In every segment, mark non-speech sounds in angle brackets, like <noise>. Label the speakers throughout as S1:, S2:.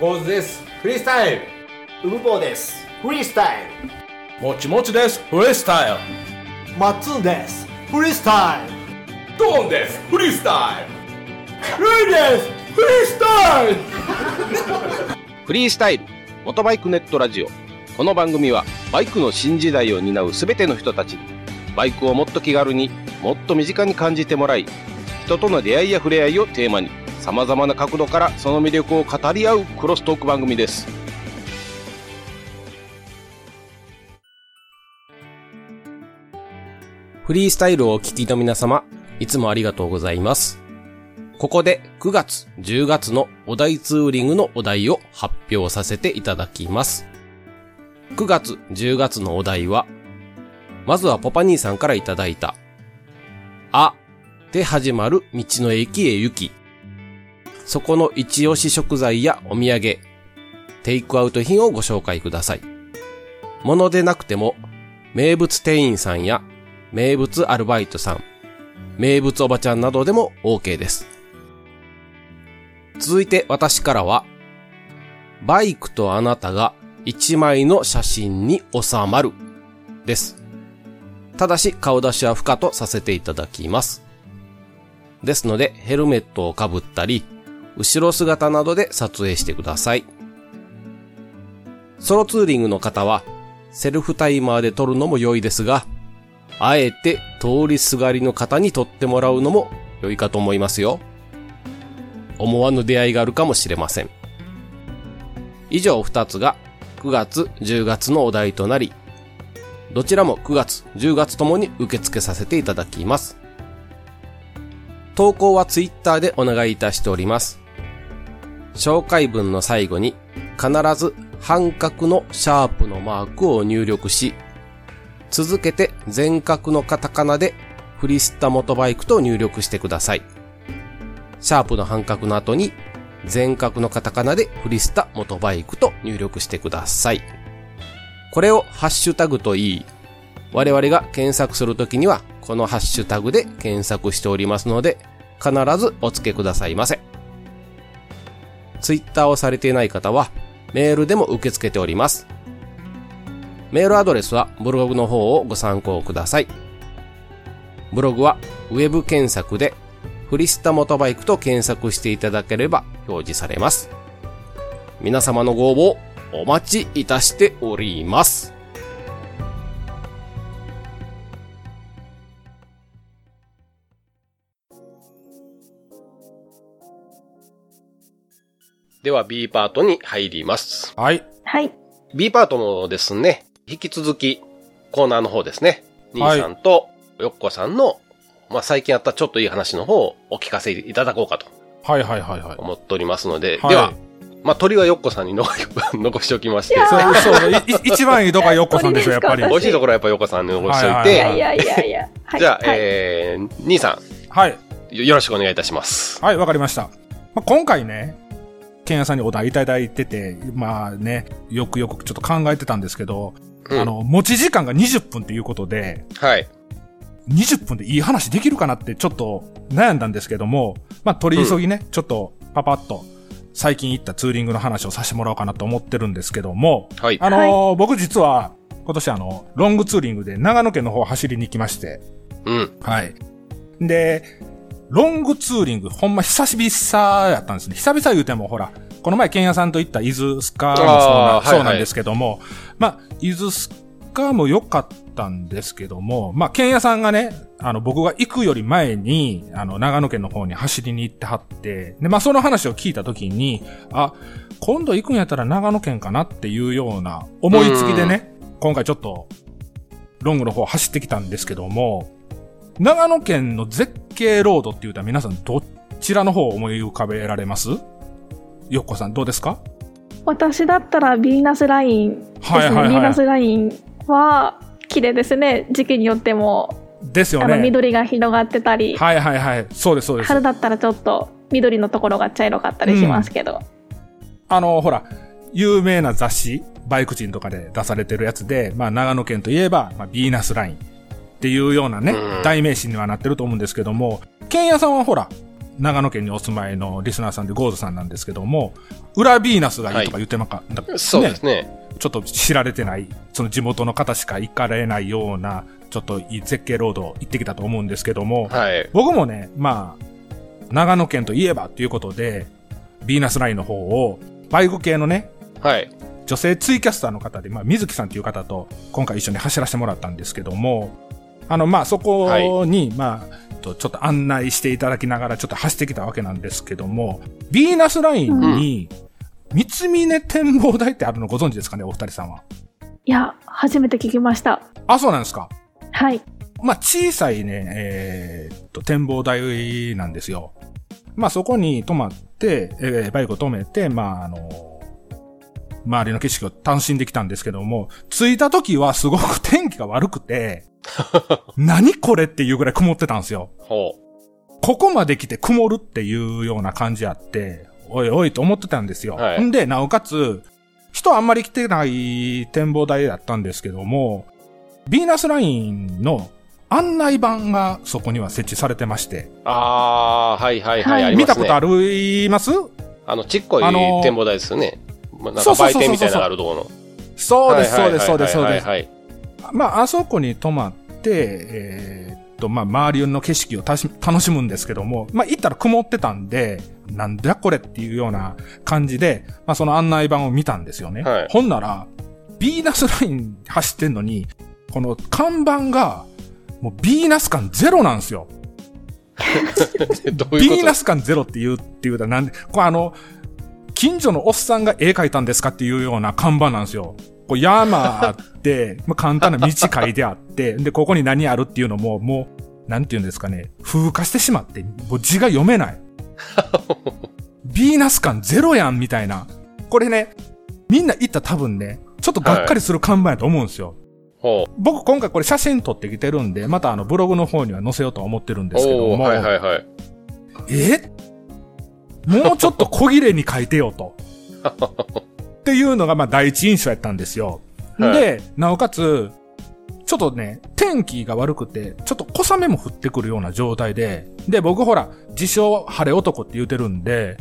S1: ゴーズです。フリースタイル。
S2: ウブボーです。フリースタイ
S3: もちもちです。フリースタイル。
S2: ルマッツンです。フリースタイル。
S1: ドーンです。フリースタイル。
S2: ルイです。フリースタイル。
S4: フリースタイル、元バイクネットラジオ。この番組は、バイクの新時代を担うすべての人たちに、バイクをもっと気軽にもっと身近に感じてもらい、人との出会いや触れ合いをテーマに、様々な角度からその魅力を語り合うクロストーク番組です。フリースタイルをお聞きの皆様、いつもありがとうございます。ここで9月、10月のお題ツーリングのお題を発表させていただきます。9月、10月のお題は、まずはポパ兄さんからいただいた、あで始まる道の駅へ行き、そこの一押し食材やお土産、テイクアウト品をご紹介ください。ものでなくても、名物店員さんや名物アルバイトさん、名物おばちゃんなどでも OK です。続いて私からは、バイクとあなたが一枚の写真に収まるです。ただし顔出しは不可とさせていただきます。ですのでヘルメットをかぶったり、後ろ姿などで撮影してください。ソロツーリングの方は、セルフタイマーで撮るのも良いですが、あえて通りすがりの方に撮ってもらうのも良いかと思いますよ。思わぬ出会いがあるかもしれません。以上2つが9月、10月のお題となり、どちらも9月、10月ともに受付させていただきます。投稿は Twitter でお願いいたしております。紹介文の最後に必ず半角のシャープのマークを入力し、続けて全角のカタカナでフリスタモトバイクと入力してください。シャープの半角の後に全角のカタカナでフリスタモトバイクと入力してください。これをハッシュタグといい、我々が検索するときにはこのハッシュタグで検索しておりますので必ずお付けくださいませ。ツイッターをされていない方はメールでも受け付けております。メールアドレスはブログの方をご参考ください。ブログはウェブ検索でフリスタモトバイクと検索していただければ表示されます。皆様のご応募お待ちいたしております。では B パートに入ります。
S3: はい。
S5: はい。
S4: B パートもですね、引き続きコーナーの方ですね、
S3: はい
S4: 兄さんとよっこさんの、まあ、最近あったちょっといい話の方をお聞かせいただこうかと
S3: はいはいはいはい。
S4: 思っておりますので、
S3: はい
S4: では、まあ、鳥はよっこさんに残 <laughs> 残しておきまして、
S3: そう、そう、一番いいとこはよっこさんでしょ、やっぱり。
S5: 鳥
S4: 美味しいところはやっぱよっこさんに残しておい
S3: はい
S4: て、
S5: いやいやいやいや。はい
S4: じゃあ、
S5: はい
S4: えー、兄さ
S3: はい。
S4: よろしくお願いいたします。
S3: はい、わかりました。まあ、今回ね、ケンヤさんにお題いただいてて、まあね、よくよくちょっと考えてたんですけど、
S4: うん
S3: あの、持ち時間が20分っていうことで、
S4: はい。
S3: 20分でいい話できるかなってちょっと悩んだんですけども、まあ、取り急ぎね、ちょっとパパッと最近行ったツーリングの話をさせてもらおうかなと思ってるんですけども、
S4: はい。
S3: あのー僕実は今年あの、ロングツーリングで長野県の方走りに行きまして、
S4: うん。
S3: はい。で、ロングツーリング、ほんま久しぶりさやったんですね。久々言うてもほら、この前、ケンヤさんと行った伊豆スカもそうな
S4: あーはいはい。
S3: そうなんですけども、まあ、伊豆スカも良かったんですけども、まあ、ケンヤさんがね、あの、僕が行くより前に、あの、長野県の方に走りに行ってはって、で、まあ、その話を聞いたときに、あ、今度行くんやったら長野県かなっていうような思いつきでね、今回ちょっと、ロングの方走ってきたんですけども、長野県の絶景ロードって言うたら皆さんどちらの方を思い浮かべられます？よっこさんどうですか？
S5: 私だったらヴィーナスラインですね。
S3: はいはい
S5: ーナスラインは綺麗ですね。時期によっても、
S3: ですよね。
S5: 緑が広がってたり、
S3: はいはいはい。そうですそうです。
S5: 春だったらちょっと緑のところが茶色かったりしますけど。
S3: あの、ほら、有名な雑誌、バイク人とかで出されてるやつで、まあ長野県といえば、まあビーナスラインっていうようなね
S4: うん、
S3: 代名詞にはなってると思うんですけども、ケンヤさんはほら、長野県にお住まいのリスナーさんでゴーズさんなんですけども、裏ヴィーナスがいいとか言ってなかった、
S4: そうですね。
S3: ちょっと知られてない、その地元の方しか行かれないような、ちょっといい絶景ロード行ってきたと思うんですけども、
S4: はい。
S3: 僕もね、まあ、長野県といえばということで、ヴィーナスラインの方を、バイク系のね、
S4: はい。
S3: 女性ツイキャスターの方で、まあ、水木さんという方と今回一緒に走らせてもらったんですけども、あの、まあ、そこに、まあ、とちょっと案内していただきながらちょっと走ってきたわけなんですけども、ヴィーナスラインに、三峰展望台ってあるのご存知ですかね、お二人さんは？
S5: いや、初めて聞きました。
S3: あ、そうなんですか。
S5: はい。
S3: まあ、小さいね、えーっと、展望台なんですよ。まあ、そこに泊まって、えーバイクを止めて、まあ、あの周りの景色を楽しんできたんですけども、着いた時はすごく天気が悪くて、<laughs> 何これっていうぐらい曇ってたんですよ。
S4: ほ
S3: ここまで来て曇るっていうような感じあって、おいおいと思ってたんですよ。
S4: はい
S3: んで、なおかつ、人あんまり来てない展望台だったんですけども、ヴィーナスラインの案内板がそこには設置されてまして、
S4: う。あー、はいはいは。
S5: はいい
S4: ありますね。
S3: 見たことあります？
S4: あの、ちっこい
S3: あのー
S4: 展望台ですよね。まあなんか売店みたいなのがあるところの。
S3: そうです、そうです、そうです、そうです。
S4: はいはいはい
S3: まあ、あそこに泊まって、えーっと、まあ、周りの景色を楽しむんですけども、まあ、行ったら曇ってたんで、なんだこれっていうような感じで、まあ、その案内板を見たんですよね。
S4: はい
S3: ほんなら、ビーナスライン走ってんのに、この看板が、もうビーナス感ゼロなんですよ。<laughs>
S4: どういう
S3: ビーナス感ゼロって言うっていうたらなんで、これあの、近所のおっさんが絵描いたんですかっていうような看板なんですよ。こう山あって、<laughs> まあ、簡単な道書いてあって、で、ここに何あるっていうのも、もう、なんて言うんですかね、風化してしまって、もう字が読めない。<laughs> ビーナス感ゼロやんみたいな。これね、みんな行ったら多分ね、ちょっとがっかりする看板やと思うんですよ。
S4: ほ
S3: 僕今回これ写真撮ってきてるんで、またあのブログの方には載せようとは思ってるん
S4: う。
S3: ですけども、
S4: はいはいはい。
S3: え？もうちょっと小切れに書いてよと。<laughs> っていうのがまあ第一印象やったんですよ。
S4: はい
S3: で、なおかつ、ちょっとね、天気が悪くて、ちょっと小雨も降ってくるような状態で、で、僕ほら、自称晴れ男って言うてるんで、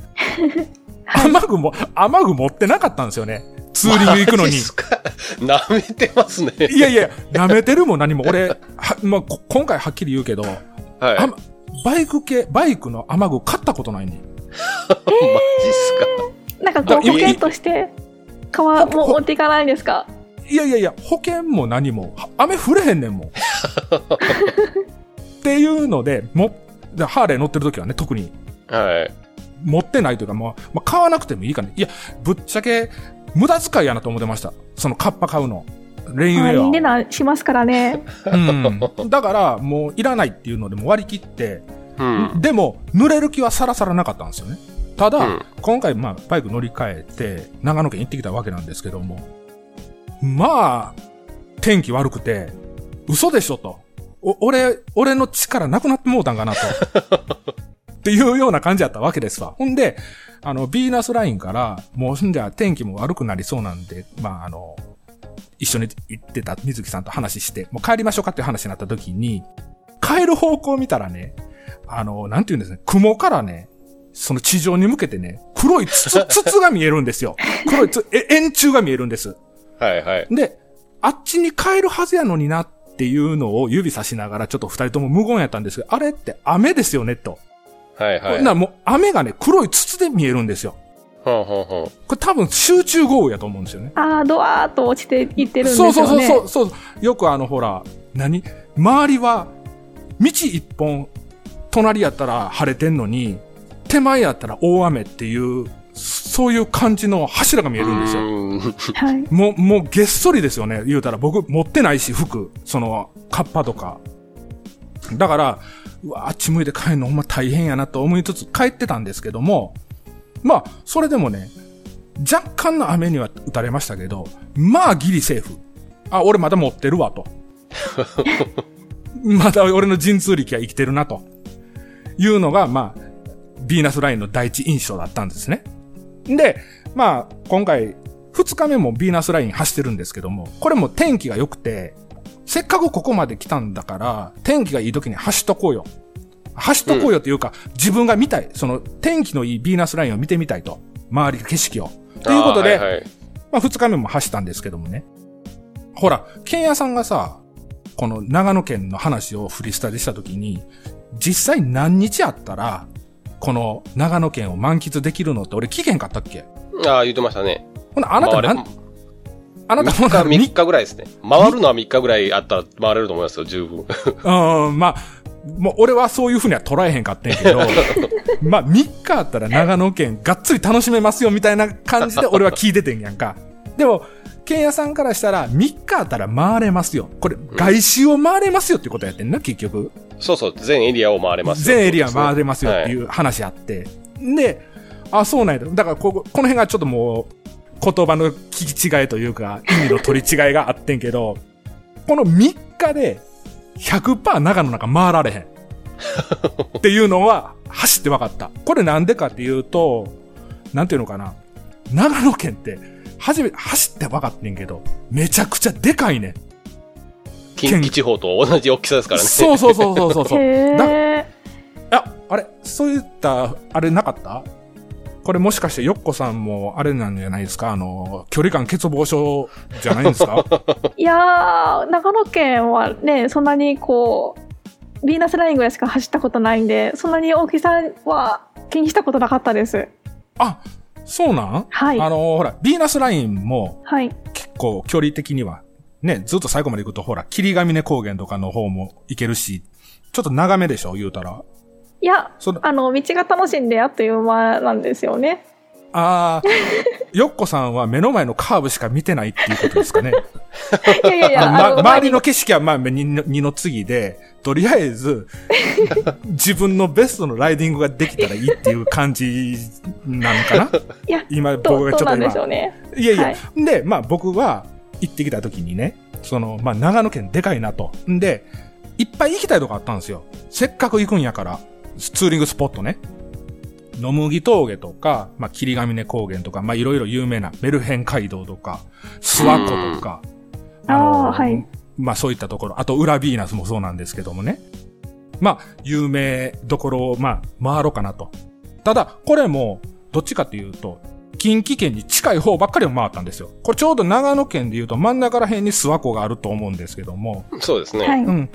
S3: <laughs> 雨具も、雨具持ってなかったんですよね。ツーリング行くのに
S4: 舐めてますね。
S3: いやいや、舐めてるも何も、俺、は、まあ、こ今回はっきり言うけど、
S4: はい。
S3: バイク系、バイクの雨具買ったことないねん。<laughs>
S4: ジっす
S5: なんかこう、保険として、川も持っていかないんですか？
S3: いやいやいや、保険も何も、は雨降れへんねんもん。<laughs> っていうので、も、でハーレー乗ってる時はね、特に
S4: かはい。
S3: 持ってないというか、もう、まあ、買わなくてもいいかね。いや、ぶっちゃけ、無駄遣いやなと思ってました。そのカッパ買うの。レインウ
S5: はい、
S3: ェアを。
S5: 値段しますからね。
S3: うん。だから、もういらないっていうのでも割り切って、
S4: うん。
S3: でも、濡れる気はさらさらなかったんですよね。ただ、
S4: うん
S3: 今回、まあ、バイク乗り換えて、長野県行ってきたわけなんですけども、まあ、天気悪くて、嘘でしょと。お、俺、俺の力なくなってもうたんかなと。<laughs> っていうような感じだったわけですわ。ほんで、あの、ビーナスラインから、もう、んじゃ天気も悪くなりそうなんで、まあ、あの、一緒に行ってた水木さんと話して、もう帰りましょうかっていう話になった時に、帰る方向を見たらね、あの、なんて言うんですね、雲からね、その地上に向けてね、黒い筒、<laughs> 筒が見えるんですよ。黒い筒、え、円柱が見えるんです。
S4: はいはい。
S3: で、あっちに帰るはずやのになっていうのを指さしながらちょっと二人とも無言やったんですけど、あれって雨ですよね、と。
S4: はいはい。
S3: ならもう雨がね、黒い筒で見えるんですよ。
S4: ほんほんほん。
S3: これ多分集中豪雨やと思うんですよね。
S5: ああ、ドワーっと落ちていってるんです
S3: そう
S5: よね。
S3: そうそうそうそう。よくあのほら、何？周りは、道一本、隣やったら晴れてんのに、手前やったら大雨っていう、そういう感じの柱が見えるんですよ。もう、もうげっそりですよね。言うたら僕持ってないし、服。その、カッパとか。だから、うわ、あっち向いて帰るのほんま大変やなと思いつつ帰ってたんですけども、まあ、それでもね、若干の雨には打たれましたけど、まあギリセーフ。あ、俺まだ持ってるわと。まだ俺の神通力は生きてるなと。いうのが、まあ、ビーナスラインの第一印象だったんですね。で、まあ、今回、二日目もビーナスライン走ってるんですけども、これも天気が良くて、せっかくここまで来たんだから、天気がいい時に走っとこうよ。走っとこうよっていうか、自分が見たい。その、天気のいいビーナスラインを見てみたいと。周りの景色を。ということで、
S4: はいはい
S3: まあ、二日目も走ったんですけどもね。ほら、ケンヤさんがさ、この長野県の話をフリースタイルしたときに、実際何日あったら、この長野県を満喫できるのって俺聞けへんかったっけ？
S4: ああ、言ってましたね。
S3: ほな、あなたなん、あなた
S4: 3日、
S3: ほな
S4: 3日ぐらいですね。回るのは3日ぐらいあったら回れると思いますよ、十分。<laughs>
S3: うん、まあ、もう俺はそういうふうには捉えへんかったんやけど、<laughs> まあ3日あったら長野県がっつり楽しめますよみたいな感じで俺は聞いててんやんか。でも、ケンヤさんからしたら3日あったら回れますよ。これ、外周を回れますよってことやってんな、結局。
S4: そうそう、全エリアを回れますよ。
S3: 全エリア回れますよってい
S4: は
S3: う話あって。で、あ、そうなんや。だからここ、この辺がちょっともう、言葉の聞き違いというか、意味の取り違いがあってんけど、この3日で100%長野なんか回られへん。っていうのは走って分かった。これなんでかっていうと、なんていうのかな。長野県って、初め、走って分かってんけど、めちゃくちゃでかいねん。
S4: 近畿地方と同じ大きさですからね。
S3: そうそうそうそうそうそう。
S5: へ
S3: だ
S5: え。
S3: あ、あれ、そういった、あれなかった？これもしかしてヨッコさんもあれなんじゃないですか？あの、距離感欠乏症じゃないんですか？<laughs>
S5: いやー、長野県はね、そんなにこう、ヴィーナスラインぐらいしか走ったことないんで、そんなに大きさは気にしたことなかったです。
S3: あ、そうなん？
S5: はい。
S3: あの、ほら、ビーナスラインも
S5: はい。
S3: 結構距離的には、ね、ずっと最後まで行くと、ほら、霧ヶ峰高原とかの方も行けるし、ちょっと長めでしょ？言うたら。
S5: いや、あの、道が楽しんであっという間なんですよね。
S3: あー、ヨッコさんは目の前のカーブしか見てないっていうことですかね。<laughs>
S5: いやいやいや、
S3: 周りの景色はまあ二の次で、とりあえず、自分のベストのライディングができたらいいっていう感じなのかない
S5: や、
S3: 今、
S5: ど
S3: 僕がちょっと今
S5: ね。
S3: いやいや、
S5: はい
S3: で、まあ僕は行ってきた時にね、その、まあ長野県でかいなと。んで、いっぱい行きたいとこあったんですよ。せっかく行くんやから、ツーリングスポットね。野麦峠とか、まあ霧ヶ峰高原とか、まあいろいろ有名なメルヘン街道とか、諏訪湖とか、
S5: うんあーはい
S3: まあそういったところ、あと裏ビーナスもそうなんですけどもね。まあ、有名どころを、まあ、回ろうかなと。ただ、これも、どっちかっていうと、近畿圏に近い方ばっかりを回ったんですよ。これちょうど長野県で言うと真ん中ら辺に諏訪湖があると思うんですけども、
S4: そうですね。
S5: はい。
S3: うん。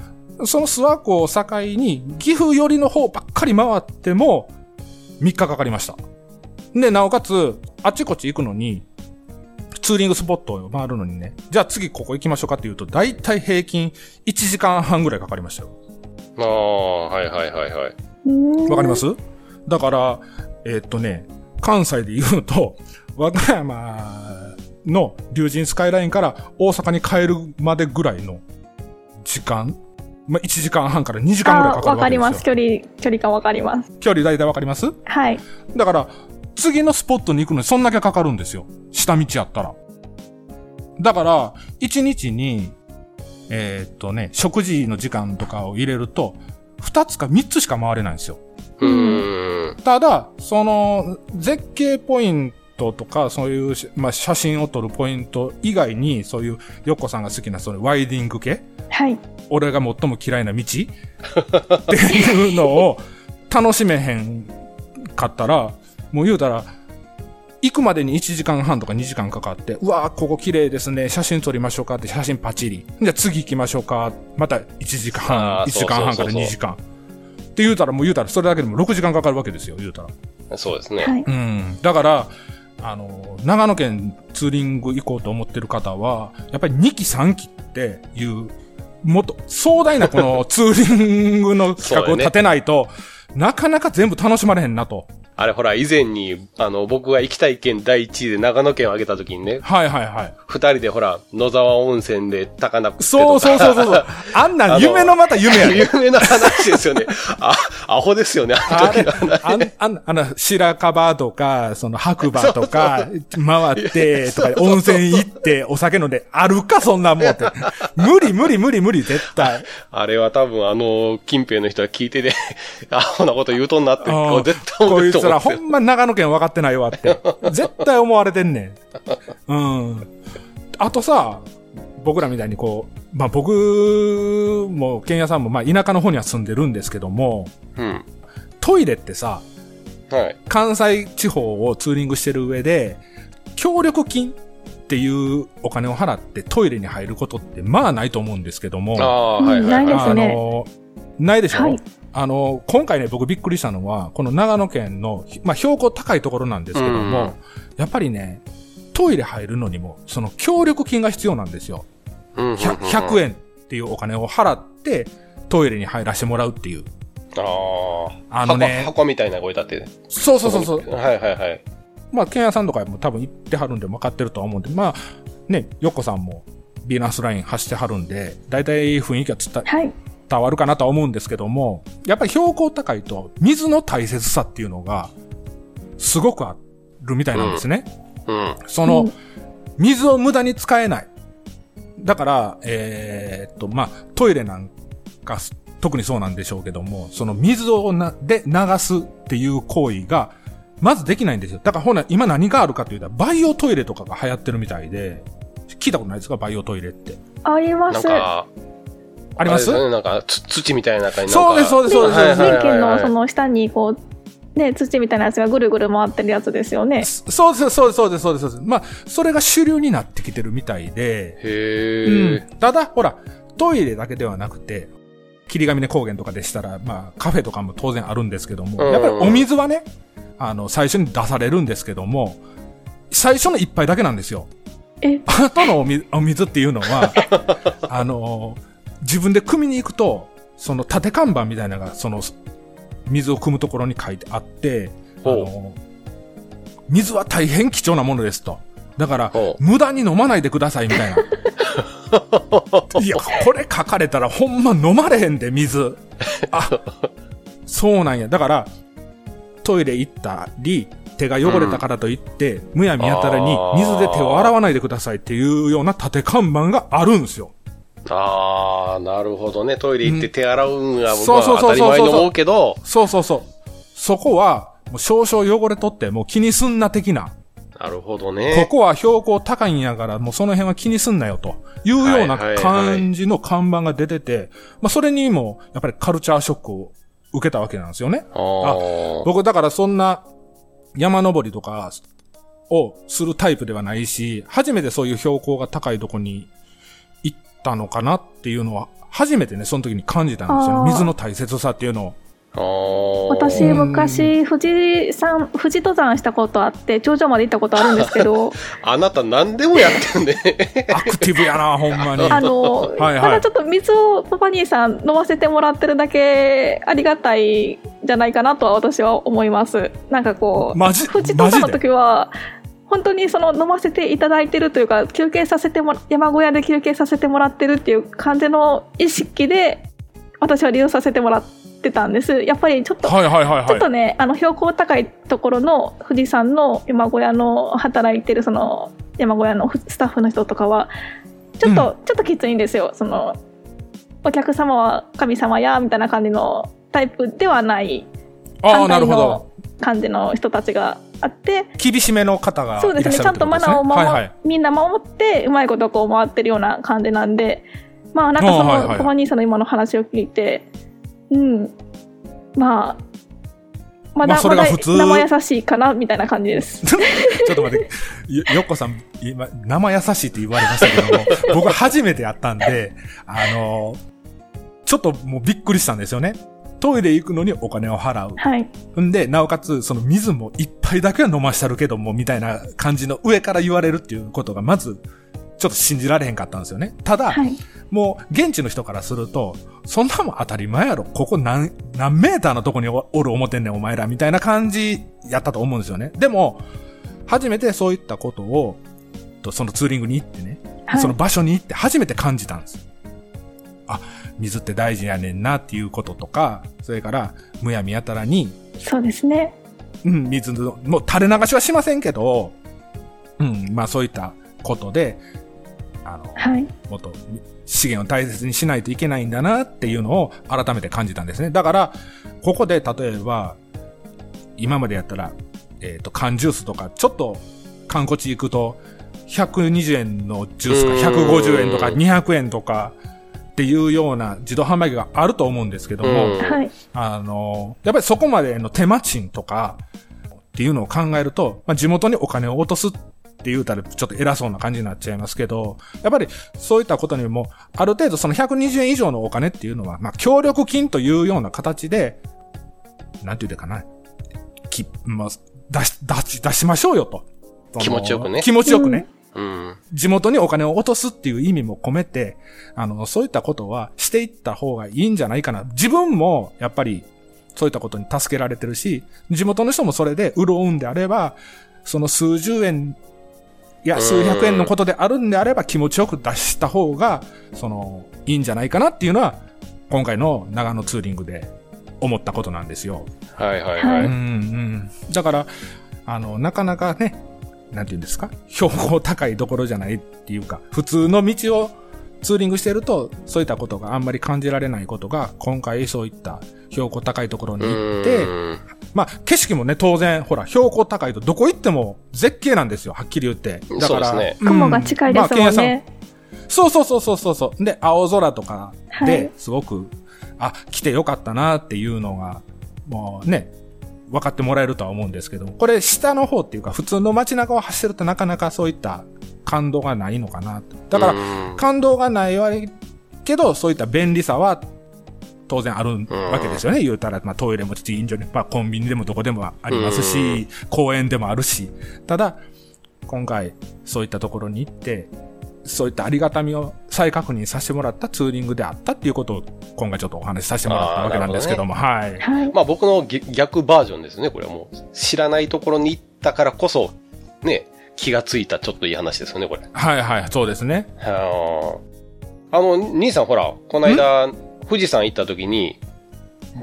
S3: その諏訪湖を境に、岐阜寄りの方ばっかり回っても、3日かかりました。で、なおかつ、あっちこっち行くのに、ツーリングスポットを回るのにね、じゃあ次ここ行きましょうかっていうと、だいたい平均1時間半ぐらいかかりましたよ。
S4: ああ、はいはいはいはい。
S3: わかります？だから、えーっとね、関西で言うと、和歌山の竜神スカイラインから大阪に帰るまでぐらいの時間まあ、1時間半から2時間ぐらい
S5: あ
S3: かかるわけですよ。
S5: わかります。距離、距離感わかります。
S3: 距離大体わかります？
S5: はい。
S3: だから、次のスポットに行くのにそんだけかかるんですよ。下道やったら。だから、1日に、えーっとね、食事の時間とかを入れると、2つか3つしか回れないんですよ。
S4: うーん。
S3: ただ、その、絶景ポイントとか、そういうし、まあ、写真を撮るポイント以外に、そういう、ヨッコさんが好きな、その、ワイディング系？
S5: はい。
S3: 俺が最も嫌いな道？っていうのを楽しめへんかったら、もう言うたら、行くまでに1時間半とか2時間かかって、うわーここ綺麗ですね、写真撮りましょうかって写真パチリ。じゃあ次行きましょうか。また1時間半、
S4: あー
S3: 1時間半から
S4: そうそうそうそう
S3: 2時間。って言うたらもう言うたらそれだけでも6時間かかるわけですよ、言うたら。
S4: そうですね。
S5: はい。
S3: うん。だから、あの、長野県ツーリング行こうと思ってる方は、やっぱり2期3期っていう、もっと壮大なこのツーリングの企画を立てないと、なかなか全部楽しまれへんなと。
S4: あれほら、以前に、あの、僕が行きたい県第一位で長野県を挙げた時にね、
S3: はいはいはい。
S4: 二人でほら、野沢温泉で高菜食って
S3: そうそうそうそうそう。<laughs> あんなん夢のまた夢やで。
S4: 有名な話ですよね。あ、アホですよね、あの時の話。
S3: あん、あん、あの、白樺とか、その白馬とか、回って、とか、温泉行って、お酒飲んで、あるか、そんなもんって。無理無理無理無理、絶対。
S4: あれは多分あの、近辺の人は聞いてて、<laughs> アホなこと言うとんなって、
S3: ああ
S4: 絶対思ってると思って
S3: ほんま長野県分かってないわって。絶対思われてんねん。うん。あとさ、僕らみたいにこう、まあ僕も、ケンヤさんも、まあ田舎の方には住んでるんですけども、
S4: うん。
S3: トイレってさ、
S4: はい。
S3: 関西地方をツーリングしてる上で、協力金っていうお金を払ってトイレに入ることってまあないと思うんですけども、
S4: あはいはい
S5: ないですね
S3: の、ないでしょ、
S5: はい
S3: あの、今回ね、僕びっくりしたのは、この長野県の、まあ、標高高いところなんですけども、
S4: うん
S3: やっぱりね、トイレ入るのにも、その協力金が必要なんですよ。
S4: うんうんうん
S3: 100, 100円っていうお金を払って、トイレに入らせてもらうっていう。
S4: ああ。
S3: あのね
S4: 箱箱みたいな声立て。
S3: そうそうそうそう。
S4: はいはいはい。
S3: まあ、ケンヤさんとかも多分行ってはるんで分かってるとは思うんで、まあ、ね、ヨッコさんもビーナスライン走ってはるんで、だいたい雰囲気は伝
S5: はい。
S3: 伝わるかなとは思うんですけども、やっぱり標高高いと水の大切さっていうのが、すごくあるみたいなんですね。
S4: うん。
S3: その、
S5: うん
S3: 水を無駄に使えない。だから、えーっと、まあ、トイレなんかす特にそうなんでしょうけども、その水をな、で流すっていう行為が、まずできないんですよ。だからほな、今何があるかというと、バイオトイレとかが流行ってるみたいで、聞いたことないですか？バイオトイレって。
S5: あります。
S4: なんか、
S3: あります？
S4: なんか、つ土みたいな中になんか。
S3: そうです、そうです、そうです。
S5: 電気のその下にこう、ね、土みたいなやつがぐるぐる回ってるやつですよね。
S3: そうです、そうです、そうです、そうです。そうですまあ、それが主流になってきてるみたいで、
S4: へ
S3: うん
S4: え。
S3: ただ、ほら、トイレだけではなくて、霧ヶ峰高原とかでしたら、まあ、カフェとかも当然あるんですけども、
S4: うん
S3: やっぱりお水はね、あの、最初に出されるんですけども、最初の一杯だけなんですよ。
S5: え、
S3: 後のお水お水っていうのは、<laughs> あの、自分で汲みに行くと、その縦看板みたいなのが、その、水を汲むところに書いてあって、あの、水は大変貴重なものですと。だから
S4: ほ、
S3: 無駄に飲まないでくださいみたいな。<laughs> いや、これ書かれたらほんま飲まれへんで、水。あ、そうなんや。だから、トイレ行ったり、手が汚れたからといって、むやみやたらに水で手を洗わないでくださいっていうような縦看板があるんですよ。
S4: ああ、なるほどね。トイレ行って手洗うんが僕は当
S3: そうそう
S4: たり前に思うけど、
S3: そうそうそう。そこは、もう少々汚れとってもう気にすんな的な。
S4: なるほど
S3: こ
S4: ね。
S3: こは標高高いんやから、もうその辺は気にすんなよというような
S4: はいはいはい
S3: 感じの看板が出てて、まあそれにもやっぱりカルチャーショックを受けたわけなんですよね。
S4: あー
S3: 僕だからそんな山登りとかをするタイプではないし、初めてそういう標高が高いとこに行ったのかなっていうのは、初めてね、その時に感じたんですよね。水の大切さっていうのを。
S5: 私昔富士山富士登山したことあって頂上まで行ったことあるんですけど <laughs>
S4: あなた何でもやってんね。
S3: アクティブやな、ほんまに。<laughs>
S5: あの、
S3: はいはい
S5: ただちょっと水をパパ兄さん飲ませてもらってるだけありがたいじゃないかなとは私は思いますなんかこう富士登山の時は本当にその飲ませていただいてるというか休憩させても山小屋で休憩させてもらってるっていう感じの意識で私は利用させてもらってたんですやっぱりちょっと
S3: はいはいはいはい。
S5: ちょっとね、あの標高高いところの富士山の山小屋の働いてるその山小屋のスタッフの人とかはちょっと、ちょっときついんですよそのお客様は神様やみたいな感じのタイプではない反の。感じの人たちがあって
S3: 厳しめの方が
S5: そうですねちゃんとマナーを守、
S3: はいはい。
S5: みんな守ってうまいことこう回ってるような感じなんでまあなんかその小マ兄さんの今の話を聞いてうんまあまだ、
S3: まあそれが普通
S5: 生優しいかなみたいな感じです。<laughs>
S3: ちょっと待って、よよっこさん、今、生優しいって言われましたけども、僕初めてやったんで、あの、ちょっともうびっくりしたんですよね。トイレ行くのにお金を払う。
S5: はい。
S3: んで、なおかつ、その水も一杯だけは飲ましたるけども、みたいな感じの上から言われるっていうことが、まず、ちょっと信じられへんかったんですよね。ただ、
S5: はい。
S3: もう、現地の人からすると、そんなもん当たり前やろ。ここ何、何メーターのとこにおおる思ってんねん、お前ら、みたいな感じやったと思うんですよね。でも、初めてそういったことを、とそのツーリングに行ってね、
S5: はい
S3: その場所に行って初めて感じたんです。あ、水って大事やねんなっていうこととか、それから、むやみやたらに、
S5: そうですね。
S3: うん、水の、もう垂れ流しはしませんけど、うん、まあそういったことで、あの、
S5: はい。
S3: もっと資源を大切にしないといけないんだなっていうのを改めて感じたんですね。だから、ここで例えば、今までやったら、えっ、と、缶ジュースとか、ちょっと観光地行くと、120円のジュースが
S4: うん
S3: 150円とか200円とかっていうような自動販売機があると思うんですけども、
S4: うん
S5: はい。
S3: あの、やっぱりそこまでの手間賃とかっていうのを考えると、まあ、地元にお金を落とすって言うたらちょっと偉そうな感じになっちゃいますけど、やっぱりそういったことにも、ある程度その120円以上のお金っていうのは、まあ、協力金というような形で、なんて言うかな、き、まあ、出し、出し、出しましょうよと。
S4: 気持ちよくね
S3: 気持ちよくね。
S4: うん。
S3: 地元にお金を落とすっていう意味も込めて、あの、そういったことはしていった方がいいんじゃないかな。自分も、やっぱり、そういったことに助けられてるし、地元の人もそれで潤うんであれば、その数十円、いや、数百円のことであるんであれば気持ちよく出した方が、その、いいんじゃないかなっていうのは、今回の長野ツーリングで思ったことなんですよ。
S4: はいはい
S5: は
S4: はいい。
S3: うんうん。だから、あの、なかなかね、なんて言うんですか？標高高いところじゃないっていうか、普通の道をツーリングしてると、そういったことがあんまり感じられないことが、今回そういった標高高いところに行って、
S4: うん
S3: まあ、景色もね、当然、ほら、標高高いとどこ行っても絶景なんですよ、はっきり言って。だから、
S4: そうですね
S3: うん
S5: 雲が近いですもんね。
S3: さんそうそうそうそうそうそう。で、青空とか
S5: はい
S3: で、すごく、あ、来てよかったなっていうのが、もうね、分かってもらえるとは思うんですけども、これ下の方っていうか、普通の街中を走るとなかなかそういった感動がないのかなと。だから、
S4: うん
S3: 感動がないわけど、そういった便利さは当然あるわけですよね。言うたら、まあトイレも近所に、まあコンビニでもどこでもありますし、公園でもあるし。ただ、今回そういったところに行って、そういったありがたみを再確認させてもらったツーリングであったっていうことを今回ちょっとお話しさせてもらったわけなんですけども、はい。
S5: はい。
S4: まあ僕のぎ逆バージョンですね。これはもう知らないところに行ったからこそ、ね、気がついたちょっといい話ですよね、これ。
S3: はいはい、そうですね。
S4: はああの、兄さんほら、この間、富士山行った時に、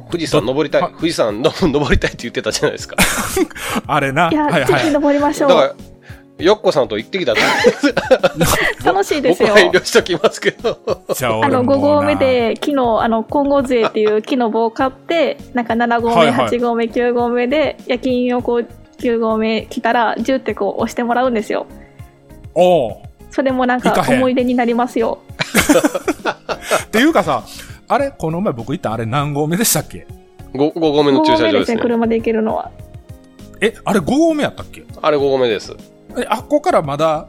S4: 富士山登りたい
S3: は、
S4: 富士山の登りたいって言ってたじゃないですか。<laughs>
S3: あれな？
S5: いや、
S3: はいはい。
S5: ぜひ登りましょう。
S4: だから、よっこさんと行ってきたと。<laughs>
S5: 楽しいですよ
S4: 僕は。遠慮しときますけど。
S3: あ
S5: あの、5
S3: 俺もな
S5: 合目で、木の、あの、金剛杖っていう木の棒を買って、なんか7合目、
S3: はいはい
S5: 8合目、9合目で、夜勤をこう、9合目来たら、10ってこう押してもらうんですよ。
S3: おう
S5: それもなんか思い出になりますよ。<laughs>
S3: っていうかさ、あれこの前僕行ったあれ何合目でしたっけ
S4: ？5, 5合目
S5: 5
S4: の駐
S5: 合目ですね、
S4: 車場ですね。
S5: 車で行けるのは。
S3: え、あれ5合目やったっけ？
S4: あれ5合目です。
S3: え、あっこからまだ、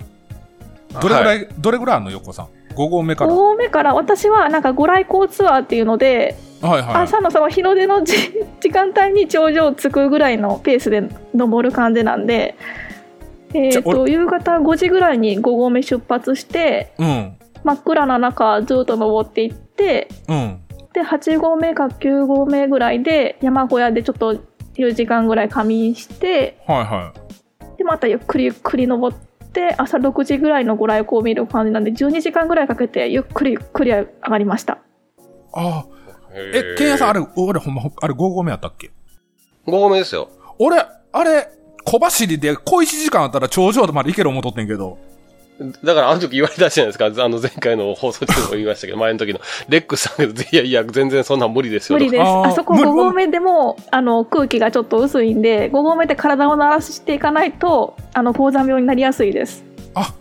S3: どれぐらい、どれぐらいあんの横さん？5合目か
S5: 5
S3: ら。
S5: 合目から私はなんかご来光ツアーっていうので、
S3: はいはい。
S5: 朝のその日の出のじ <laughs> 時間帯に頂上着くぐらいのペースで登る感じなんで、えー、と夕方5時ぐらいに5合目出発して
S3: うん。
S5: 真っ暗な中ずっと登っていって
S3: うん。
S5: で8合目か9合目ぐらいで山小屋でちょっと4時間ぐらい仮眠して
S3: はいは
S5: でまたゆっくりゆっくり登って朝6時ぐらいのご来光を見る感じなんで12時間ぐらいかけてゆっくりゆっくり上がりました
S3: い。ああ。え、ケンヤさんあれ、俺ほんま、あれ5合目やったっけ
S4: ？5合目ですよ。
S3: 俺、あれ、小走りで小1時間あったら頂上まで行ける思っとってんけど。
S4: だからあの時言われたじゃないですか。<laughs> あの前回の放送でも言いましたけど、前の時のレックスさんが、いやいや、全然そんなん無理ですよ。
S5: 無理です。
S3: あ
S5: そこ
S3: 無理
S5: 5合目でもあの空気がちょっと薄いんで、5合目で体を慣らしていかないと、あの高山病になりやすいです。
S3: あ、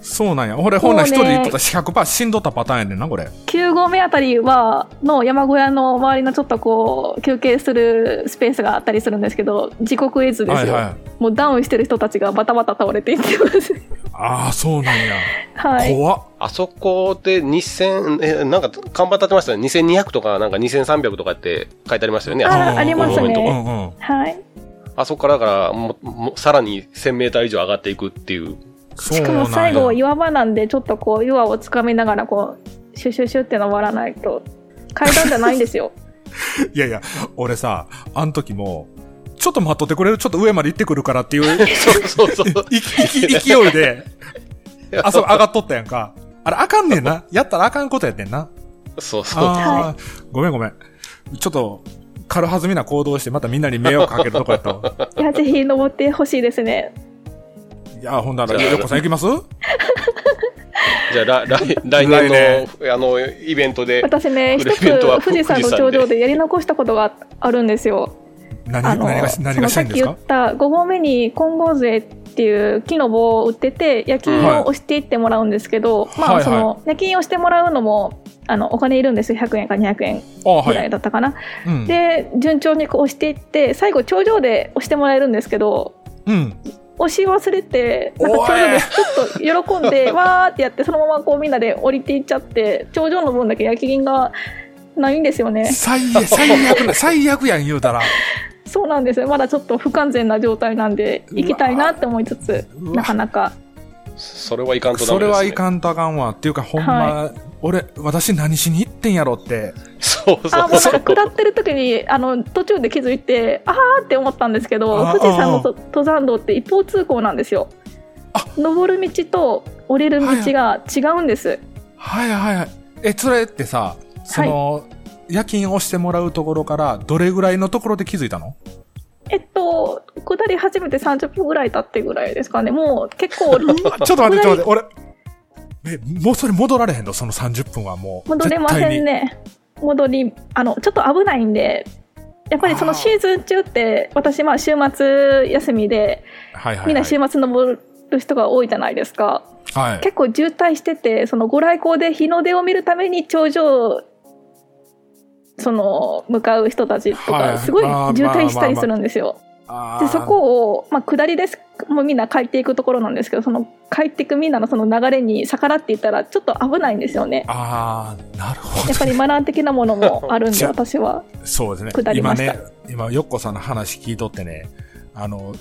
S3: そうなんや。俺ほんなら一人で行っとったら100%死んどったパターンやねんな、これ。
S5: 9合目あたりは、の山小屋の周りのちょっとこう、休憩するスペースがあったりするんですけど、時刻絵図ですよ。
S3: はいはい。
S5: もうダウンしてる人たちがバタバタ倒れていってます。
S3: ああ、そうなんや。<laughs>
S5: はい。
S3: 怖っ。
S4: あそこで2000、え、なんか看板立ってましたね。2200とかなんか2300とかって書いてありましたよね。
S5: あ
S4: あ
S5: りますね
S3: うんうんうん。
S5: はい。
S4: あそこからだからもう、もうさらに1000メーター以上上がっていくっていう。
S5: しかも最後岩場なんで、ちょっとこう、岩をつかみながらこう、シュシュシュって登らないと、階段じゃないんですよ。<laughs>
S3: いやいや、俺さ、あの時も、ちょっと待っとってくれるちょっと上まで行ってくるからっていう、<laughs>
S4: そうそうそう。
S3: いきいき勢いで、<laughs> あそこ上がっとったやんか。あれ、あかんねんな。やったらあかんことやってんな。
S4: そうそう。
S3: ああ、ごめんごめん。ちょっと、軽はずみな行動して、またみんなに迷惑かけるとこやったわ。
S5: いや、ぜひ登ってほしいですね。
S3: いや、ほんなら、
S4: じゃあ
S3: よっこさん行きます？<laughs>
S4: じゃあ来、来来年の、あの、イベントで。
S5: 私ね、一つ富士山の頂上でやり残したことがあるんですよ。
S3: 何、
S5: あの
S3: 何が、何がし
S5: そのさっき言
S3: たいんですか？
S5: った5合目に金剛杖っていう木の棒を売ってて夜勤を押していってもらうんですけど、ま
S3: はいはい
S5: あその夜勤をしてもらうのもあのお金いるんですよ100円か200円
S3: あ
S5: ぐら
S3: はいい。
S5: だったかな、
S3: うん。
S5: で順調にこう押していって最後頂上で押してもらえるんですけど
S3: うん。
S5: 押し忘れてなんか頂上でちょっと喜んで <laughs> わーってやってそのままこうみんなで降りていっちゃって頂上の分だけ焼き銀がないんですよね。
S3: 最悪、最悪な、<laughs> 最悪やん言うたら。
S5: そうなんですよ。まだちょっと不完全な状態なんで行きたいなって思いつつなかなか
S4: それはいかんとダ
S3: それ
S4: メです、ね。
S3: はいかんとあかんわ。っていうか、ほんま、俺、私何しに行ってんやろって。
S4: そうそう
S5: あもうなん
S4: そう。
S5: か下ってる時にあの途中で気づいてあーって思ったんですけど
S3: あ
S5: 富士山の登山道って一方通行なんですよ
S3: あ
S5: 登る道と降りる道が違うんです、
S3: はいはいはい。え、それってさ、その、夜勤をしてもらうところから、どれぐらいのところで気づいたの？
S5: えっと下り始めて30分ぐらい経ってぐらいですかねもう結構 <laughs>
S3: ちょっと待って、ちょっと待って、俺、え、もうそれ戻られへんの？その30分はもう。
S5: 戻れませんね戻りあのちょっと危ないんでやっぱりそのシーズン中って私まあ週末休みで。
S3: はいはい、はい。
S5: みんな週末登る人が多いじゃないですか、
S3: はい。
S5: 結構渋滞しててそのご来光で日の出を見るために頂上その向かう人たちと
S3: はい
S5: かすごい
S3: まあ
S5: 渋滞したりするんですよ。でそこを、まあ、下りですもうみんな帰っていくところなんですけどその帰っていくみんなのその流れに逆らっていったらちょっと危ないんですよね。
S3: あー、なるほど。
S5: やっぱりマナー的なものもあるんで <laughs> 私は。
S3: そうですね。
S5: 下りました
S3: 今ね、今、よっこさんの話聞いとってね、あの、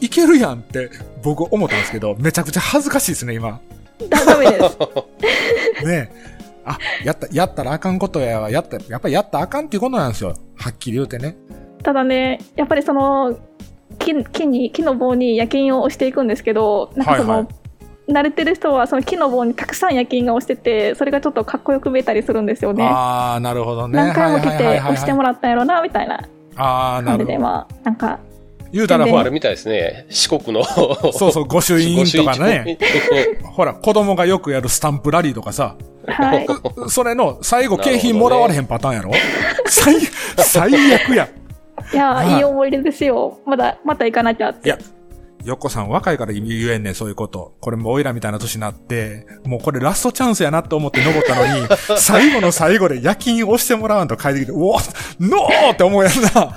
S3: いけるやんって僕思ったんですけど、めちゃくちゃ恥ずかしいですね、今。
S5: だダメです。<laughs>
S3: ねあ、やった、やったらあかんことやわ、やった、やっぱりやったらあかんっていうことなんですよ。はっきり言うてね。
S5: ただねやっぱりその木木に木の棒に夜勤を押していくんですけどなんかその、
S3: はいはい
S5: 慣れてる人はその木の棒にたくさん夜勤が押しててそれがちょっとかっこよく見えたりするんですよね。
S3: あー、なるほどね。
S5: 何回も来て押してもらったんやろなみたいな
S3: あー、な
S5: 感じで
S3: るほど。
S5: まあなんか
S3: 言うたらほら、
S4: あれみたいですね。四国の。
S3: そうそう、御朱印とかね。
S4: ご
S3: ほら、子供がよくやるスタンプラリーとかさ、
S5: はい <laughs>
S3: それの最後景品もらわれへんパターンやろ？<laughs> 最、最悪や。
S5: いや
S3: はい
S5: いい思い出ですよまだまた行かなきゃって
S3: いや、よっこさん若いから言えんねん、そういうこと。これもオイラみたいな年になって、もうこれラストチャンスやなって思って登ったのに、<laughs> 最後の最後で夜勤押してもらわんと帰ってきて、うおノーって思うやんな。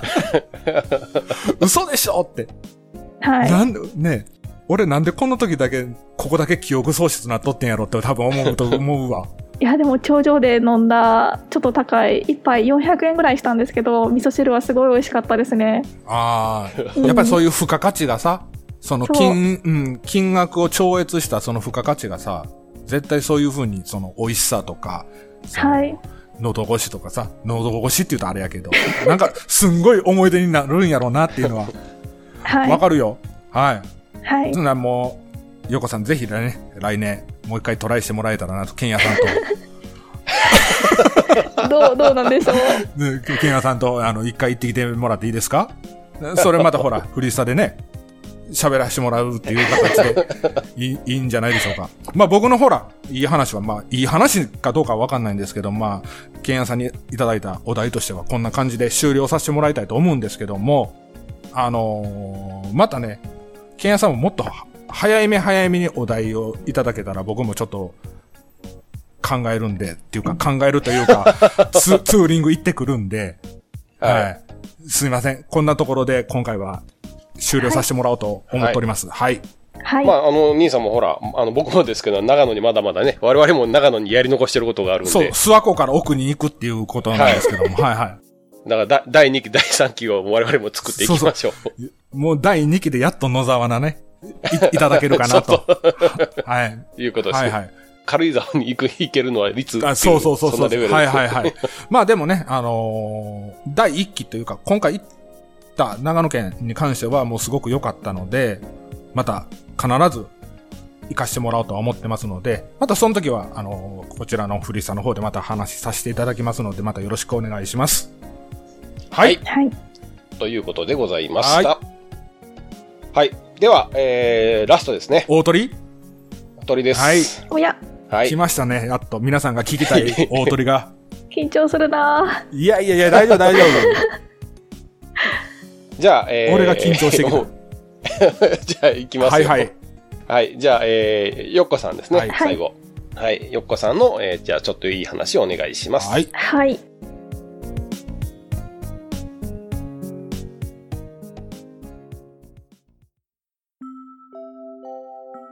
S3: 嘘でしょって。
S5: はい
S3: なんで、ね俺なんでこの時だけ、ここだけ記憶喪失なっとってんやろって多分思うと思うわ。<laughs>
S5: いやでも頂上で飲んだちょっと高い一杯400円ぐらいしたんですけど味噌汁はすごい美味しかったですね
S3: ああ、やっぱりそういう付加価値がさ、その金、うん、金額を超越したその付加価値がさ、絶対そういう風にその美味しさとか、
S5: はい
S3: 喉越しとかさ、喉越しって言うとあれやけど、なんかすんごい思い出になるんやろうなっていうのは <laughs>
S5: はい
S3: わかるよ。はい。
S5: はい
S3: なもう、ヨコさんぜひね、来年もう一回トライしてもらえたらなと、ケンヤさんと。<laughs>
S5: どうどうなんでしょう？
S3: ねケンヤさんと、あの、一回行ってきてもらっていいですか？それまたほら、<laughs> フリースタでね、喋らせてもらうっていう形でいいいいんじゃないでしょうか。まあ僕のほら、いい話は、まあいい話かどうかはわかんないんですけど、まあ、ケンヤさんにいただいたお題としてはこんな感じで終了させてもらいたいと思うんですけども、あのーまたね、ケンヤさんももっとは早め早めにお題をいただけたら僕もちょっと考えるんで、っていうか考えるというか、<laughs> ツツーリング行ってくるんで、
S4: は
S3: はいい。すいません。こんなところで今回は終了させてもらおうと思っております。はい。
S5: はい、
S4: まあ、あの、兄さんもほら、あの、僕もですけど、長野にまだまだね、我々も長野にやり残してることがあるんで、
S3: そう、諏訪湖から奥に行くっていうことなんですけども、はい、はい
S4: だからだ、第2期、第3期を我々も作っていきましょう。
S3: い。もう第2期でやっと野沢菜ね、いいただけるかなと。<laughs> はい。
S4: いうことですね。
S3: はいはい。
S4: 軽井沢に行く、行けるのは率ってい
S3: あそうそうそうそう。
S4: そ。
S3: はいはいはい。まあでもね、あのー第1期というか、今回行った長野県に関してはもうすごく良かったので、また必ず行かしてもらおうとは思ってますので、またその時は、あのーこちらのフリーさんの方でまた話させていただきますので、またよろしくお願いします。はい。
S5: はい
S4: ということでございました。はい。では、えー、ラストですね。
S3: 大鳥？
S4: 鳥です。
S3: はい。
S5: おや
S4: はい
S3: 来。ましたね。やっと皆さんが聞きたい <laughs> 大鳥が。
S5: 緊張するない
S3: やいやいや、大丈夫大丈夫。<laughs>
S4: じゃあ、えー、
S3: 俺が緊張してきた
S4: もう <laughs> じゃあ、行きますよ。
S3: はいはい。
S4: はい。じゃあ、えー、よっこさんですね。
S3: はい
S4: 最後。はい。よっこさんの、えー、じゃあ、ちょっといい話をお願いします。
S3: はい。
S5: はい。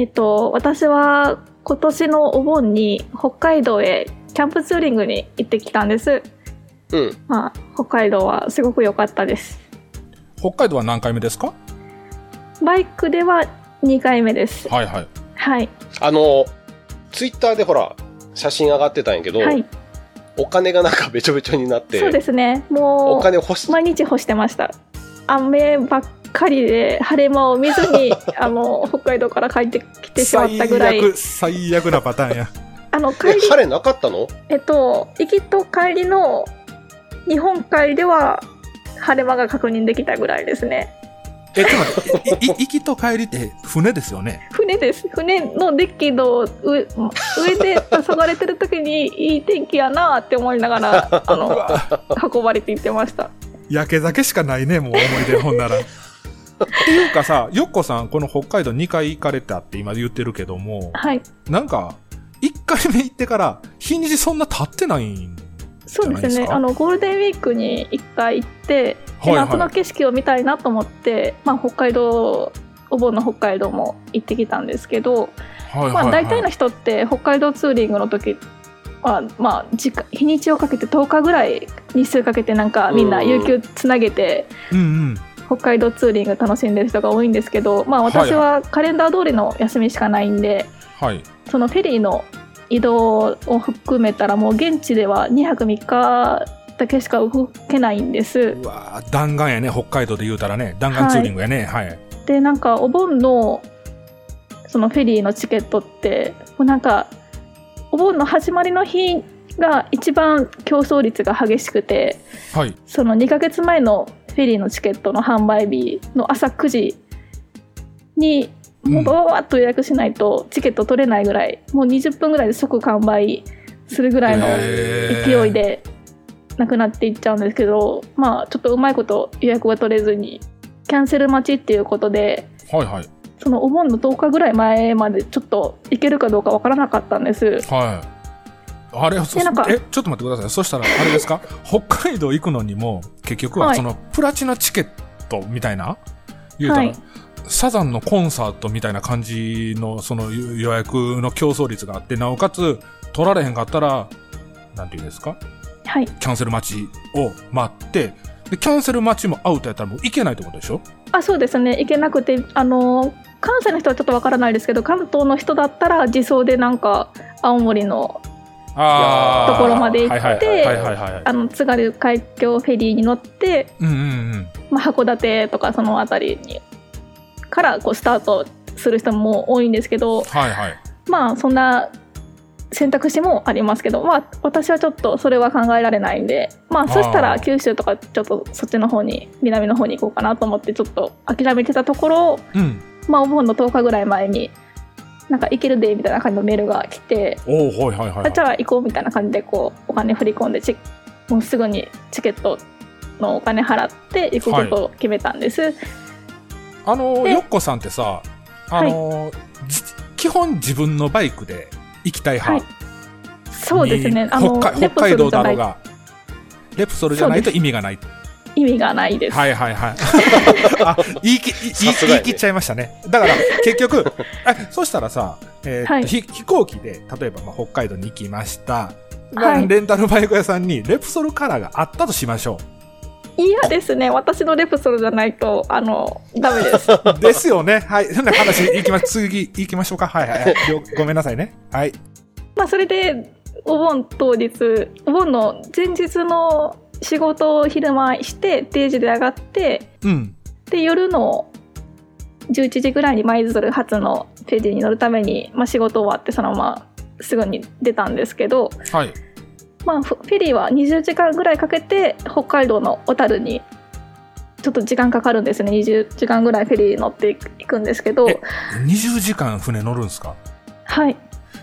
S5: えっと、私は今年のお盆に北海道へキャンプツーリングに行ってきたんです。
S4: うん。
S5: まあ、北海道はすごく良かったです。
S3: 北海道は何回目ですか？
S5: バイクでは2回目です。
S3: はいはい。
S5: はい。
S4: あの、ツイッターでほら、写真上がってたんやけど、
S5: はい。
S4: お金がなんかべちょべちょになって、
S5: そうですね。
S4: お
S5: もう、
S4: 金欲し、
S5: 毎日干してました。雨ばっかりで、晴れ間を見ずに、<laughs> あの、北海道から帰ってきてしまったぐらい
S3: 最。悪、最悪なパターンや。
S5: あの、
S4: え
S5: 帰り、
S4: 晴れなかったの？
S5: えっと、行きと帰りの日本海では、晴れ間が確認できたぐらいですね。
S3: え、ちょっと待って、行きと帰りって船ですよね？
S5: 船です。船のデッキの上上で遊ばれてる時にいい天気やなって思いながら、<laughs> あの、運ばれていってました。
S3: 焼け酒しかないね、もう思い出ほんなら。<laughs> っていうかさ、よっこさん、この北海道2回行かれたって今言ってるけども、
S5: はい。
S3: なんか、1回目行ってから、日にちそんな経ってないん
S5: そうですね。あの、ゴールデンウィークに一回行って、
S3: はいはい
S5: で夏の景色を見たいなと思って、まあ、北海道、お盆の北海道も行ってきたんですけど、
S3: はいはい、はい。
S5: まあ、大体の人って北海道ツーリングの時は、まあ、時間日にちをかけて10日ぐらい日数かけてなんかみんな有給つなげて
S3: うんうん。
S5: 北海道ツーリング楽しんでる人が多いんですけど、まあ、私はカレンダー通りの休みしかないんで、
S3: はい。
S5: そのフェリーの移動を含めたらもう現地では2泊3日だけしか動けないんです
S3: うわー弾丸やね、北海道で言うたらね。弾丸ツーリングやね。はい。
S5: でなんかお盆のそのフェリーのチケットってもうなんかお盆の始まりの日が一番競争率が激しくて
S3: はい。
S5: その2ヶ月前のフェリーのチケットの販売日の朝9時にもうバババッと予約しないとチケット取れないぐらいもう20分ぐらいで即完売するぐらいの勢いでなくなっていっちゃうんですけどまあちょっとうまいこと予約が取れずにキャンセル待ちっていうことで
S3: はいはい。
S5: そのお盆の10日ぐらい前までちょっと行けるかどうかわからなかったんです。
S3: はい。あれ、そえ、ちょっと待ってください。そしたら、あれですか？<laughs> 北海道行くのにも、結局は
S5: はい。
S3: その、プラチナチケットみたいな？言うたら、
S5: はい。
S3: サザンのコンサートみたいな感じの、その予約の競争率があって、なおかつ、取られへんかったら、なんていうんですか？
S5: はい、
S3: キャンセル待ちを待って、で、キャンセル待ちもアウトやったらもう行けないってことでしょ？
S5: あそうですね。行けなくてあの関西の人はちょっとわからないですけど関東の人だったら自走でなんか青森のところまで行って津軽海峡フェリーに乗って、
S3: うんうんうん。
S5: まあ、函館とかその辺りにからこうスタートする人も多いんですけど
S3: はいはい。
S5: まあそんな選択肢もありますけど、まあ、私はちょっとそれは考えられないんで、まあ、そした
S3: あ
S5: ら
S3: ー
S5: 九州とかちょっとそっちの方に南の方に行こうかなと思ってちょっと諦めてたところ、
S3: うん。
S5: まあ、お盆の10日ぐらい前になんか行けるでみたいな感じのメールが来て、
S3: おおはいはいはい、はい。
S5: あじゃあ行こうみたいな感じでこうお金振り込んでチもうすぐにチケットのお金払って行くことを決めたんです。
S3: あの、
S5: で
S3: よっこさんってさ、あの、じ基本自分のバイクで行きたい派？
S5: はいそうですね
S3: に
S5: あの
S3: 北海道だろうが、レプソルじゃないと意味がない。
S5: 意味がないです。
S3: はいはいはい。<laughs> あ、言いき、言い言い切っちゃいましたね。だから、結局、<laughs> え、そしたらさ、えー
S5: はい
S3: ひ飛行機で、例えば、まあ、北海道に行きました。
S5: はい
S3: レンタルバイク屋さんにレプソルカラーがあったとしましょ
S5: 嫌ですね。私のレプソルじゃないと、あの、ダメです。
S3: う。<laughs> ですよね。はい。そんな話行きま、次行きましょうか。はいはいはい。了ごめんなさいね。はい。
S5: まあ、それで、お盆当日、お盆の前日の仕事を昼間して、定時で上がって、
S3: うん。
S5: で、夜の11時ぐらいに舞鶴発のフェリーに乗るために、まあ、仕事終わってそのまますぐに出たんですけど、
S3: はい。
S5: まあ、フフェリーは20時間ぐらいかけて北海道の小樽にちょっと時間かかるんですね20時間ぐらいフェリー乗っていくんですけど
S3: え20時間船乗るんですか？
S5: はい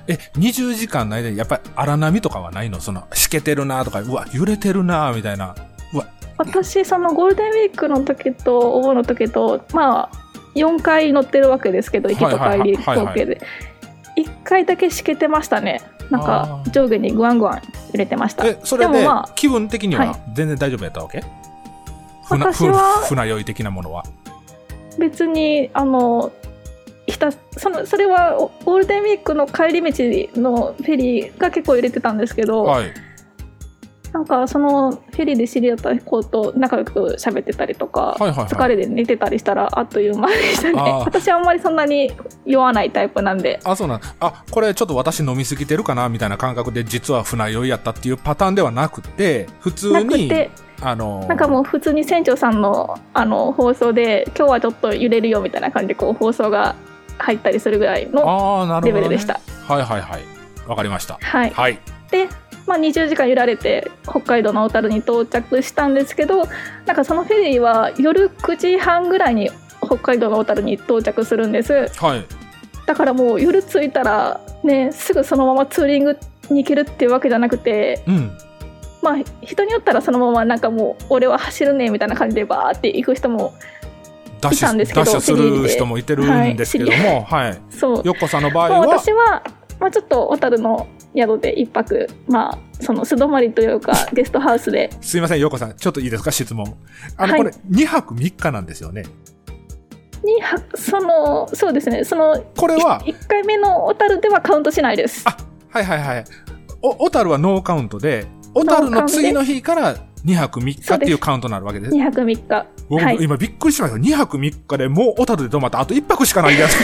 S3: え、20時間の間にやっぱり荒波とかはないの？その、しけてるなとか、うわ、揺れてるなみたいな。うわ、
S5: 私そのゴールデンウィークの時とお盆の時とまあ4回乗ってるわけですけど行きと帰り
S3: はいはいはいはい。
S5: 合計で1回だけしけてましたね。なん
S3: あ
S5: か
S3: ー。
S5: 上下にグワングワン揺れてました。
S3: え、それで、
S5: もまあ
S3: 気分的に
S5: は
S3: はい。全然大丈夫やったわけ、船
S5: 私は
S3: ふ船酔い的なものは？
S5: 別にあのひた。そのそれはおゴールデンウィークの帰り道のフェリーが結構揺れてたんですけど、
S3: はい。
S5: なんかそのフェリーで知り合った子と仲良く喋ってたりとか、
S3: はいはいはい。
S5: 疲れで寝てたりしたらあっという間でしたね。私はあんまりそんなに酔わないタイプなんで。
S3: あ、そうなん。あ、これちょっと私飲みすぎてるかなみたいな感覚で実は船酔いやったっていうパターンではなくて、普通に、
S5: て
S3: あのー。
S5: なんかもう普通に船長さんのあの放送で今日はちょっと揺れるよみたいな感じでこう放送が入ったりするぐらいの。レベルでした。
S3: はいはいはい。わかりました。
S5: はい
S3: はい。
S5: で、まあ、20時間揺られて北海道の小樽に到着したんですけどなんかそのフェリーは夜9時半ぐらいに北海道の小樽に到着するんです
S3: はい。
S5: だからもう夜着いたらねすぐそのままツーリングに行けるっていうわけじゃなくて
S3: うん。
S5: まあ人によったらそのままなんかもう俺は走るねみたいな感じでバーって行く人も
S3: ダッシュ、
S5: いたんですけど
S3: ダッシュする人もいてるんですけども、はい。
S5: そう。
S3: よっこさんの場合は、
S5: 私は、まあ、ちょっと小樽の宿で一泊まあその素泊まりというか <laughs> ゲストハウスで。す
S3: いません、よっこさん、ちょっといいですか、質問。あの、
S5: はい。
S3: これ、2泊3日なんですよね？
S5: にはそのそうですね。その
S3: これは、
S5: 1回目の小樽ではカウントしないです。
S3: あはいはいはい。お、小樽はノーカウントで、小樽の次の日から2泊3日っていうカウントになるわけです。
S5: 2泊3日
S3: 僕、
S5: はい
S3: 今びっくりしました。2泊3日でもう小樽で泊まって、あと1泊しかないやつ。<laughs>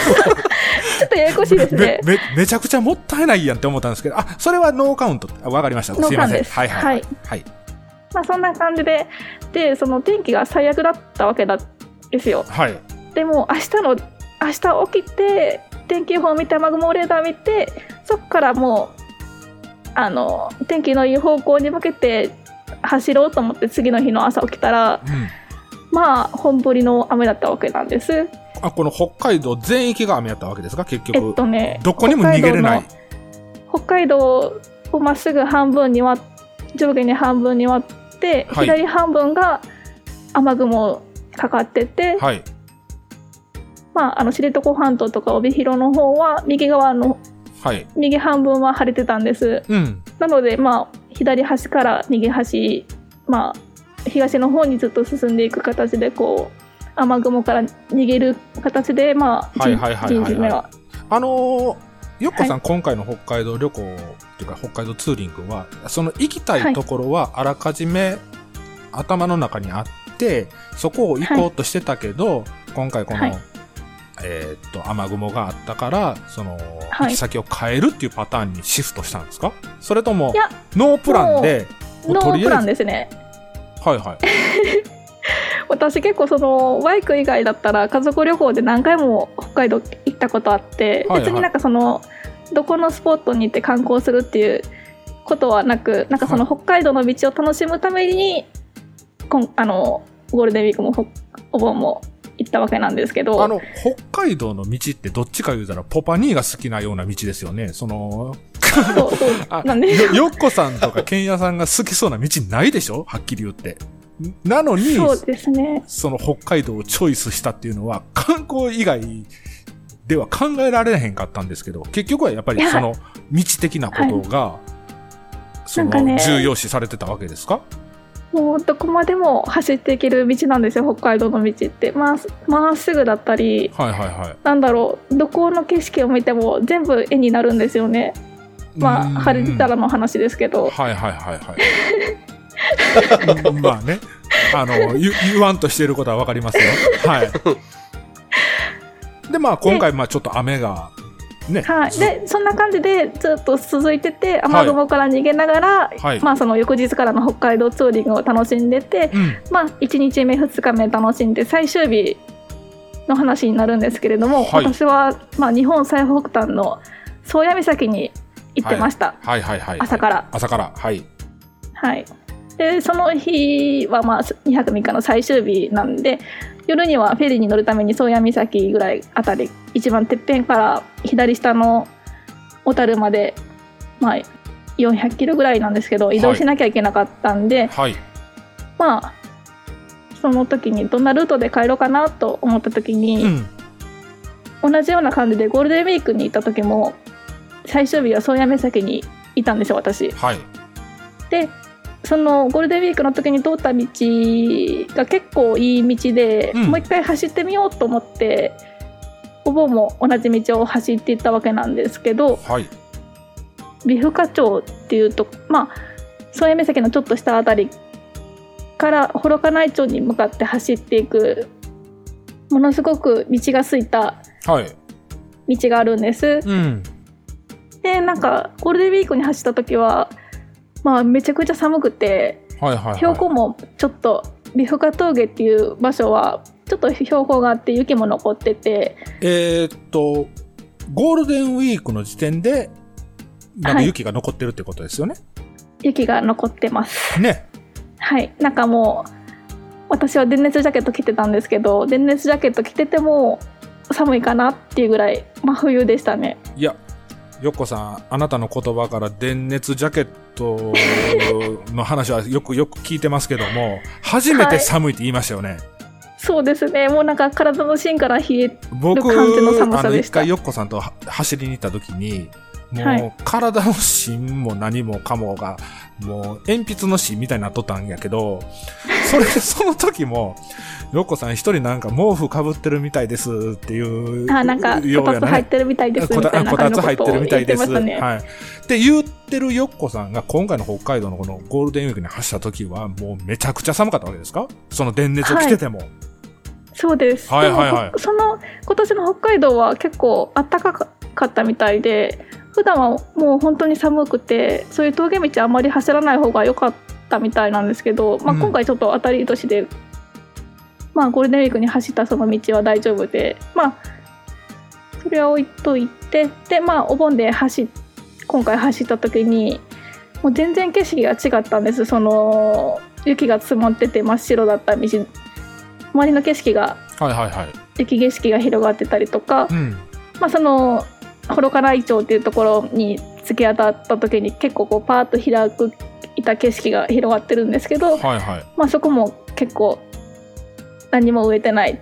S5: ちょっとややこしいですね
S3: め、め、めちゃくちゃもったいないやんって思ったんですけど、あ、それはノーカウント。あわかりました。
S5: ノ
S3: すいません。はいはい。
S5: はい
S3: はい。
S5: まあそんな感じででその天気が最悪だったわけなんですよ
S3: はい。
S5: でも明日の明日起きて天気予報を見て雨雲レーダー見てそこからもうあの天気のいい方向に向けて走ろうと思って次の日の朝起きたら
S3: うん。
S5: まあ本降りの雨だったわけなんです
S3: あ、この北海道全域が雨やったわけですか？結局。
S5: えっとね
S3: どこにも逃げれない。
S5: 北海道をまっすぐ半分に割っ上下に半分に割って、
S3: はい
S5: 左半分が雨雲かかってて、
S3: はい。
S5: まあ、あの知床半島とか帯広の方は右側の
S3: はい。
S5: 右半分は晴れてたんです
S3: うん。
S5: なので、まあ、左端から右端、まあ、東の方にずっと進んでいく形でこう雨雲から逃げる形で、まあ、
S3: はいはいはいはいはい。
S5: 陣地目は。
S3: あのーよっこさん、今回の北海道旅行っていうか北海道ツーリングは、その行きたいところはあらかじめ頭の中にあって、そこを行こうとしてたけど、今回この、
S5: はい
S3: えーっと、雨雲があったから、その、
S5: はい。
S3: 行き先を変えるっていうパターンにシフトしたんですか？それともノープランで、
S5: ノープランですね。
S3: はいはい。<laughs>
S5: 私結構そのバイク以外だったら家族旅行で何回も北海道行ったことあって、
S3: はいはい。
S5: 別になんかそのどこのスポットに行って観光するっていうことはなくなんかその北海道の道を楽しむためにこんあのゴールデンウィークもほお盆も行ったわけなんですけど。
S3: あの、北海道の道ってどっちか言うたら、ポパニーが好きなような道ですよね。その、
S5: そうそ <laughs> なんで。
S3: よよっこさんとかケンヤさんが好きそうな道ないでしょ？はっきり言って。なのに、
S5: そうですね。
S3: その北海道をチョイスしたっていうのは、観光以外では考えられへんかったんですけど、結局はやっぱり
S5: いや。
S3: その道的なことが、その
S5: なんかね。
S3: 重要視されてたわけですか？
S5: もうどこまでも走っていける道なんですよ北海道の道ってまあまっすぐだったり
S3: はいはいはい。
S5: なんだろうどこの景色を見ても全部絵になるんですよねまあ
S3: うん
S5: 晴れてたらの話ですけど
S3: はいはいはいはい。<laughs> まあね。あの、言言わんとしてることはわかりますよ。はい。で、まあ今回、まあちょっと雨が、ね。
S5: はい、
S3: ず
S5: でそんな感じでずっと続いてて雨雲から逃げながら、
S3: はい
S5: まあ、その翌日からの北海道ツーリングを楽しんでて、
S3: うん。
S5: まあ、1日目2日目楽しんで最終日の話になるんですけれども、
S3: はい
S5: 私は、まあ、日本最北端の宗谷岬に行ってました、
S3: はいはいはい。
S5: 朝から。
S3: 朝から。はい。
S5: はい、でその日は、まあ、2泊3日の最終日なんで夜にはフェリーに乗るために宗谷岬ぐらいあたり一番てっぺんから左下の小樽まで、まあ、400キロぐらいなんですけど移動しなきゃいけなかったんで、
S3: はい。
S5: まあその時にどんなルートで帰ろうかなと思った時に、
S3: うん。
S5: 同じような感じでゴールデンウィークに行った時も最終日は宗谷岬にいたんですよ私。
S3: はい。
S5: でそのゴールデンウィークの時に通った道が結構いい道で、
S3: うん
S5: もう一回走ってみようと思ってお盆も同じ道を走っていったわけなんですけど
S3: はい。
S5: 美深町っていうとまあ宗谷岬のちょっと下あたりから幌加内町に向かって走っていくものすごく道が空いた
S3: はい。
S5: 道があるんです。
S3: うん。
S5: でなんかゴールデンウィークに走った時はまあめちゃくちゃ寒くて
S3: はいはい、はい。
S5: 標高もちょっと美深峠っていう場所はちょっと標高があって雪も残ってて
S3: えーっと、ゴールデンウィークの時点で、なんか
S5: はい
S3: 雪が残ってるってことですよね？
S5: 雪が残ってます
S3: ね。
S5: はいなんかもう私は電熱ジャケット着てたんですけど電熱ジャケット着てても寒いかなっていうぐらい真冬でしたね
S3: いや、よっこさん、あなたの言葉から電熱ジャケットの話はよくよく聞いてますけども、初めて寒いって言いましたよね。
S5: そうですね。もうなんか体の芯から冷え
S3: 僕、
S5: 感じの寒
S3: あの、
S5: さでした。
S3: 一回よっこさんとは走りに行った時に、もう、
S5: はい
S3: 体の芯も何もかもが、もう、鉛筆の芯みたいになっとったんやけど、<laughs> それ、その時も、よっこさん一人なんか毛布かぶってるみたいですっていう、
S5: あなんかこたつ入ってるみたいですみたいな
S3: こたつ入ってるみたいです。
S5: ね、
S3: はい。って言ってるよっこさんが今回の北海道のこのゴールデンウィークに走った時はもうめちゃくちゃ寒かったわけですか？その電熱を着てても。
S5: そうです。
S3: はいはいはい
S5: その今年の北海道は結構暖かかったみたいで、普段はもう本当に寒くて、そういう峠道あまり走らない方が良かったみたいなんですけど、まあ
S3: うん
S5: 今回ちょっと当たり年で、まあゴールデンウィークに走ったその道は大丈夫で、まあそれは置いといて、でまあお盆で走っ今回走った時に。もう全然景色が違ったんですその雪が積もってて真っ白だった道周りの景色が
S3: はいはいはい。
S5: 雪景色が広がってたりとか、
S3: うん。
S5: まあ、その幌加内町っていうところに突き当たった時に結構こうパーッと開くいた景色が広がってるんですけど、
S3: はいはい。
S5: まあ、そこも結構何も植えてない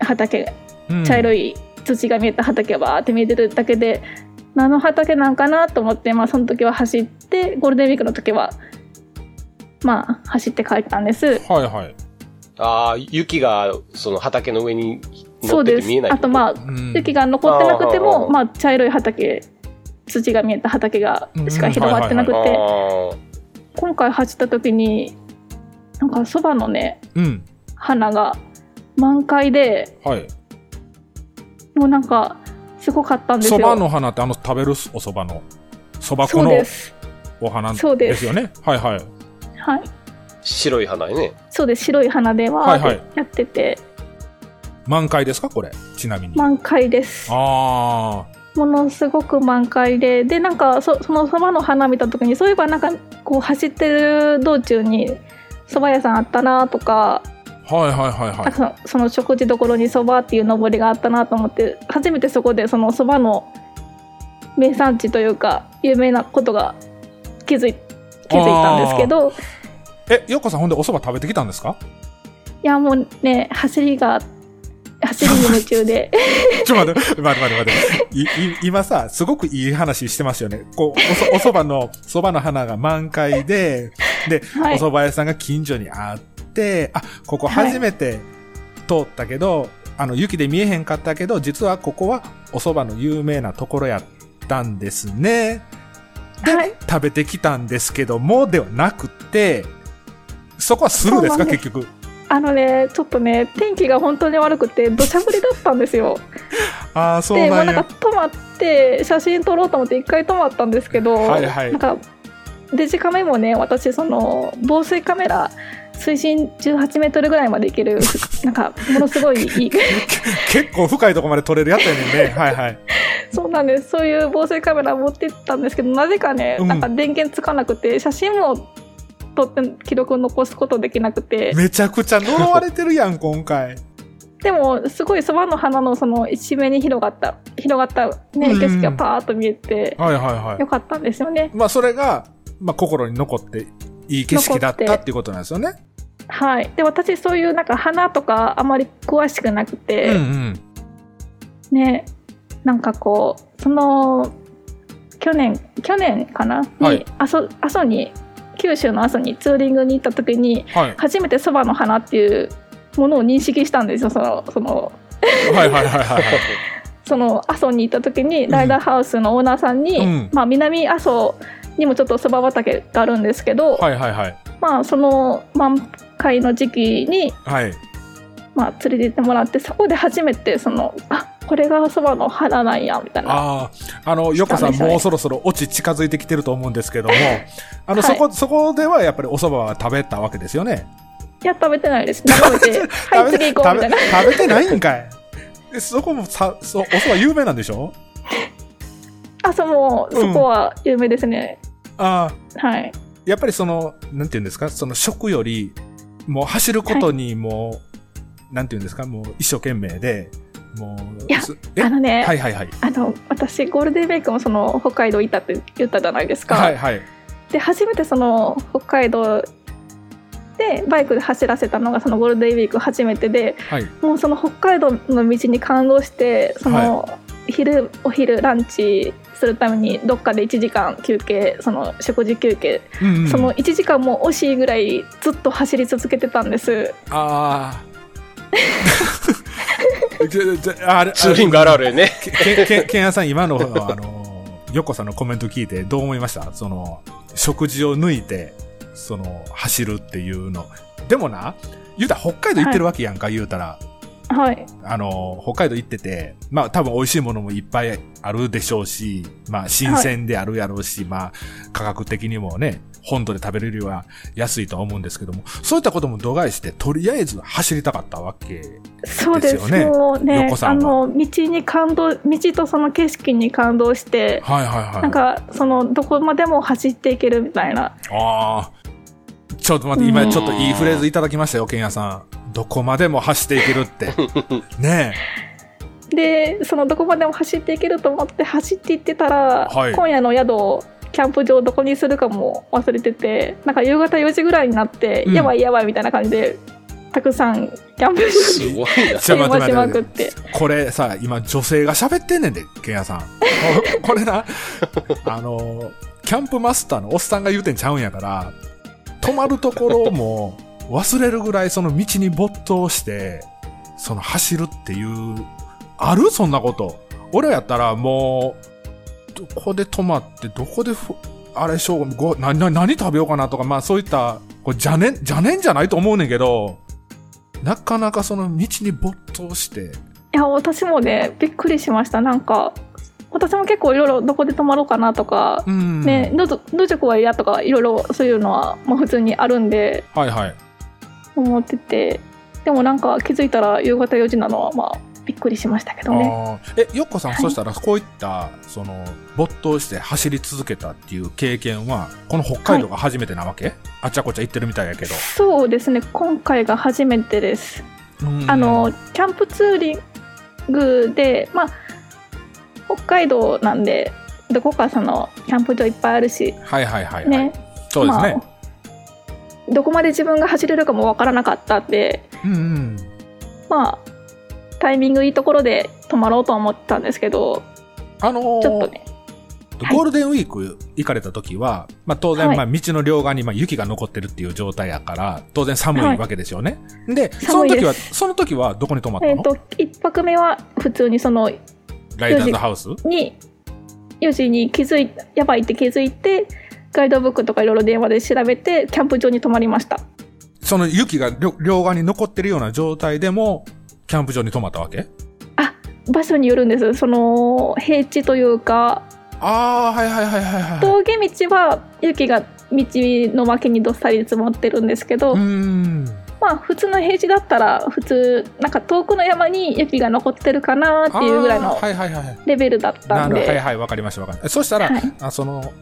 S5: 畑
S3: うん
S5: 茶色い土が見えた畑がバーって見えてるだけで何の畑なんかなと思って、まあ、その時は走ってゴールデンウィークの時はまあ走って帰ったんです。
S3: はいはい。
S4: ああ、雪がその畑の上に乗
S5: そうです。あとまあ
S3: うん。
S5: 雪が残ってなくて
S4: あ
S5: も、
S4: ー。
S5: まあ、茶色い畑土が見えた畑がしか広がってなくて、今回走った時になんかそばのね
S3: うん。
S5: 花が満開で
S3: はい。
S5: もうなんかすごかったんですよ。
S3: そばの花ってあの食べるお蕎麦の、蕎麦粉
S5: そう
S3: の
S5: です。
S3: お花
S5: そうです。
S3: よね？はいはい。
S5: はい。
S4: 白い花やね。
S5: そうです。白い花で
S3: はいはい。
S5: ってやってて、
S3: 満開ですかこれ？ちなみに。
S5: 満開です
S3: あ
S5: ものすごく満開ででなんかそそのそばの花見た時にそういえばなんかこう走ってる道中に蕎麦屋さんあったなとか
S3: あ。はいはいはいはい。
S5: なんかその食事どころにそばっていう登りがあったなと思って初めてそこでそのそばの名産地というか有名なことが気づい気づいたんですけど
S3: え、よっこさんほんでお蕎麦食べてきたんですか？
S5: いやもうね走りが走りに夢中で <laughs>
S3: ちょ、待って、待って、待って、待って。い、い、今さ、すごくいい話してますよね。こう、おそ、お蕎麦の、蕎麦の花が満開で、で、
S5: はい
S3: お蕎麦屋さんが近所にあって、あ、ここ初めて通ったけど、あの、雪で見えへんかったけど、実はここはお蕎麦の有名なところやったんですね。で、
S5: はい
S3: 食べてきたんですけども、ではなくて、そこはスルーですか、結局。
S5: あのねちょっとね天気が本当に悪くて土砂降りだったんですよ <laughs>
S3: ああ、そう
S5: で、まあ、
S3: な
S5: んんか。止まって写真撮ろうと思って一回止まったんですけど、
S3: はいはい
S5: なんかデジカメもね私その防水カメラ水深18メートルぐらいまでいける <laughs> なんかものすごいいい <laughs>
S3: 結構深いとこまで撮れるやったよね。はいはい。
S5: そうなんですそういう防水カメラ持ってったんですけどなぜかね、
S3: うん
S5: なんか電源つかなくて写真も撮って記録を残すことできなくて
S3: めちゃくちゃ呪われてるやん、今回。
S5: でもすごいそばの花のその一面に広がった広がった、ね、
S3: うん
S5: 景色がパーッと見えて
S3: はいはいはい
S5: よ。かったんですよね。
S3: まあ、それが、まあ、心に残って、いい景色だったっていうことなんですよね。
S5: はい、で私そういうなんか花とかあまり詳しくなく
S3: うん
S5: て、
S3: うん。
S5: ねなんかこうその去年去年かな、
S3: はい
S5: に阿蘇阿蘇に九州の阿蘇にツーリングに行った時に
S3: はい。
S5: 初めてそばの花っていうものを認識したんですよそのその
S3: はいはいはいはいはい。<laughs>
S5: その阿蘇に行った時にライダーハウスのオーナーさんに、
S3: うん
S5: まあ、南阿蘇にもちょっとそば畑があるんですけど、
S3: はいはいはい。
S5: まあ、その満開の時期に、
S3: はい。
S5: まあ、連れて行ってもらってそこで初めてそのあこれがそばの花なんやみたいな。
S3: ああ、あの、ヨコさん、もうそろそろオチ近づいてきてると思うんですけども、あの、
S5: はい。
S3: そこ、そこではやっぱりお蕎麦は食べたわけですよね。
S5: いや食べてないです眺めてはい次行こうみたいな。
S3: 食べ食べてないんかい。えそこもさ、そお蕎麦有名なんでしょ？
S5: あそも
S3: うん
S5: そこは有名ですね、
S3: ああ、
S5: はい。
S3: やっぱりその、なんていうんですか、その食より、もう走ることにもう、なんていうんですか、もう一生懸命で、もう、
S5: いやあのね、
S3: はいはいはい。
S5: あの私ゴールデンウィークもその北海道行ったって言ったじゃないですか、
S3: はいはい。
S5: で初めてその北海道でバイクで走らせたのがそのゴールデンウィーク初めてで
S3: はい。
S5: もうその北海道の道に感動してその、昼お昼ランチするためにどっかで1時間休憩その食事休憩、
S3: うんうん
S5: その1時間も惜しいぐらいずっと走り続けてたんです
S3: ああ。<laughs> あれ、
S4: ツーリングあるあるやね。
S3: け、け、け、けんやさん、今の、あの、ヨコさんのコメント聞いてどう思いました？その、食事を抜いて、その、走るっていうの。でもな、言うたら北海道行ってるわけやんか、言うたら。
S5: はい
S3: あの、北海道行ってて、まあ多分美味しいものもいっぱいあるでしょうし、まあ新鮮であるやろうし、まあ価格的にもね、本土で食べれるよりは安いとは思うんですけども、そういったことも度外して、とりあえず走りたかったわけ。
S5: そうです
S3: ですよね
S5: もうね
S3: 横さ
S5: あ
S3: んは
S5: の道に感動道とその景色に感動して
S3: はいはいはい。
S5: なんかそのどこまでも走っていけるみたいな
S3: ああ。ちょっと待って、今ちょっといいフレーズいただきましたよ、ケンヤさん。どこまでも走っていけるって。<laughs> ね
S5: でそのどこまでも走っていけると思って走っていってたら、
S3: はい
S5: 今夜の宿をキャンプ場どこにするかも忘れててなんか夕方4時ぐらいになって、
S3: うん
S5: やばいやばいみたいな感じでたくさんキャンプ場に
S4: すごいな。
S5: しまくって
S3: これさ、今女性が喋ってんねんで、ケンヤさん。ここれな、あの、キャンプマスターのおっさんが言うてんちゃうんやから、泊まるところも忘れるぐらいその道に没頭して、その走るっていう、ある？そんなこと。俺やったらもう、どこで泊まって、どこでふ、あれしよう、ごな、な、何食べようかなとか、まあそういった、これ邪念、邪念じゃないと思うねんけど、なかなかその道に没頭して、
S5: いや私もねびっくりしましたなんか私も結構いろいろどこで泊まろうかなとか、
S3: うん。
S5: ねどどど塾は嫌とかいろいろそういうのは、まあ、普通にあるんで
S3: はいはい。
S5: 思っててでもなんか気づいたら夕方4時なのはまあびっくりしましたけどね。
S3: え、よっこさん、
S5: はい。
S3: そしたらこういった、その、没頭して走り続けたっていう経験は、この北海道が初めてなわけ、あちゃこちゃ行ってるみたいやけど。
S5: そうですね。今回が初めてです。
S3: うん。
S5: あの、キャンプツーリングでまあ北海道なんでどこかそのキャンプ場いっぱいあるし
S3: はいはいはい、はい。
S5: ね。
S3: そうですね。
S5: まあどこまで自分が走れるかもわからなかったんで
S3: うんうん。
S5: まあタイミングいいところで泊まろうとは思ってたんですけど
S3: あのー
S5: ちょっとね。はい。
S3: ゴールデンウィーク行かれた時は、まあ当然、
S5: はい。
S3: まあ道の両側にまあ雪が残ってるっていう状態やから、当然寒いわけですよね。で、その
S5: 寒いです。
S3: 時は、その時はどこに泊まったの、
S5: えっ、と一泊目は普通にその
S3: ライダーズハウス？
S5: に4時に気づいやばいって気づいてガイドブックとかいろいろ電話で調べてキャンプ場に泊まりました。
S3: その雪が両両側に残ってるような状態でも、キャンプ場に泊まったわけ？
S5: あ場所によるんですその平地というか
S3: ああ、はいはいはいはいはい。
S5: 峠道は雪が道の脇にどっさり積もってるんですけど、
S3: うーん。
S5: まあ普通の平地だったら普通なんか遠くの山に雪が残ってるかなっていうぐらいの。レベルだった
S3: なんる
S5: で、
S3: はいはい、わかりましたわかりました。そしたら、
S5: はい
S3: あその、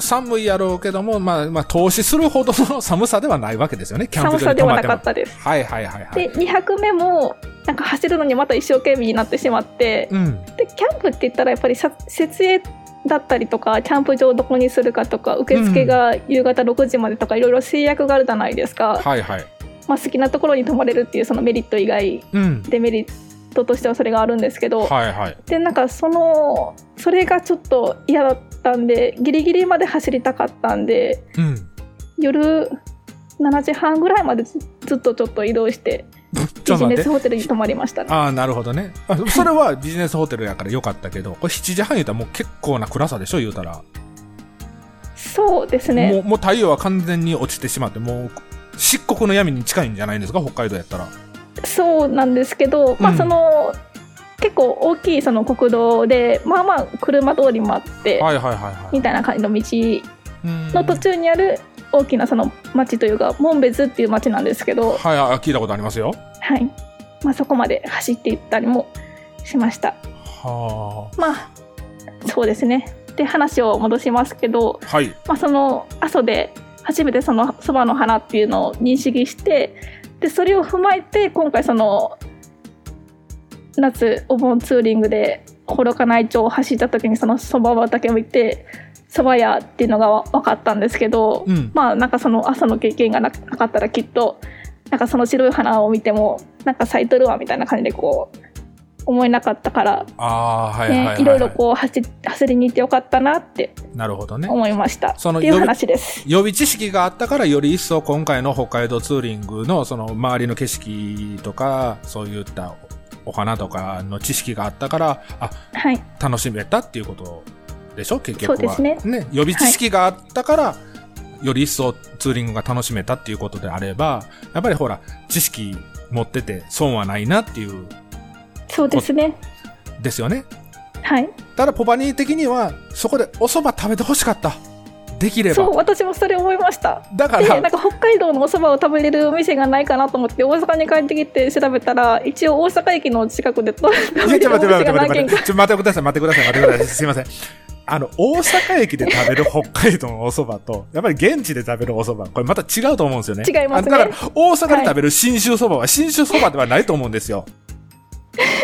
S3: 寒いやろうけども、まあ、まあ、投資するほどの寒さではないわけですよね、キャンプ場
S5: 寒さではな
S3: に泊まっても。
S5: かったです。
S3: はいはいはいはい。
S5: で2泊目もなんか走るのにまた一生懸命になってしまって、
S3: うん。
S5: でキャンプって言ったらやっぱりさ設営だったりとかキャンプ場どこにするかとか受付が夕方6時までとかいろいろ制約があるじゃないですか、
S3: はいはい。
S5: まあ、好きなところに泊まれるっていうそのメリット以外
S3: うん。
S5: デメリットとしてはそれがあるんですけど、
S3: はいはい。
S5: でなんかそのそれがちょっと嫌だったんでギリギリまで走りたかったんで
S3: うん。
S5: 夜7時半ぐらいまでずずっとちょっと移動してビジネス。ホテルに泊まりましたね。
S3: ああ、なるほどね。あそれはビジネスホテルやからよかったけど、これ7時半言うたらもう結構な暗さでしょ、言うたら。
S5: そうです
S3: も
S5: ね
S3: う、もう太陽は完全に落ちてしまって、もう、漆黒の闇に近いんじゃないんですか、北海道やったら。
S5: そうなんですけど、ま
S3: うん
S5: あその結構大きいその国道でまあまあ車通りもあって、
S3: はいはいはいはい。
S5: みたいな感じの道
S3: うん
S5: の途中にある大きなその町というか門別っていう町なんですけど、
S3: はいはい、聞いたことありますよ。
S5: はいまあ、そこまで走っていったりもしました
S3: は
S5: まあそうですねで話を戻しますけど、
S3: あ。はい。
S5: まあ、その阿蘇で初めてそのそばの花っていうのを認識してでそれを踏まえて今回その夏お盆ツーリングで幌加内町を走った時にそのそば畑を見てそば屋っていうのが分かったんですけど、
S3: うん
S5: まあなんかその朝の経験がななかったらきっとなんかその白い花を見てもなんか咲いとるわみたいな感じでこう思えなかったから、
S3: ああ、はいはいい
S5: ろいろこう走走りに行ってよかったなって
S3: なるほどね。
S5: 思いました
S3: その
S5: っていう話です。
S3: 予備知識があったから、より一層今回の北海道ツーリングのその周りの景色とか、そういったお花とかの知識があったから、あ、
S5: はい
S3: 楽しめたっていうことでしょ？結局は。
S5: そうですね
S3: 予備知識があったから、より一層ツーリングが楽しめたっていうことであれば、やっぱりほら、知識持ってて損はないなっていう、
S5: そうですね。
S3: ですよね。
S5: はい。
S3: ただ、ポパニー的には、そこでお蕎麦食べてほしかった。できれば
S5: そう、。私もそれ思いました。で、
S3: だから
S5: なん、か北海道のお蕎麦を食べれるお店がないかなと思って、大阪に帰ってきて調べたら、一応大阪駅の近くで食べ
S3: いや、ちょ、
S5: れるお
S3: 待って待って
S5: 店が何軒か。
S3: 待って待って。待ってください、待ってください、待ってください。すいません。あの、大阪駅で食べる北海道のお蕎麦と、<laughs> やっぱり現地で食べるお蕎麦、これまた違うと思うんですよね。
S5: 違いますね
S3: あだから、大阪で食べる信州蕎麦は信州蕎麦ではないと思うんですよ。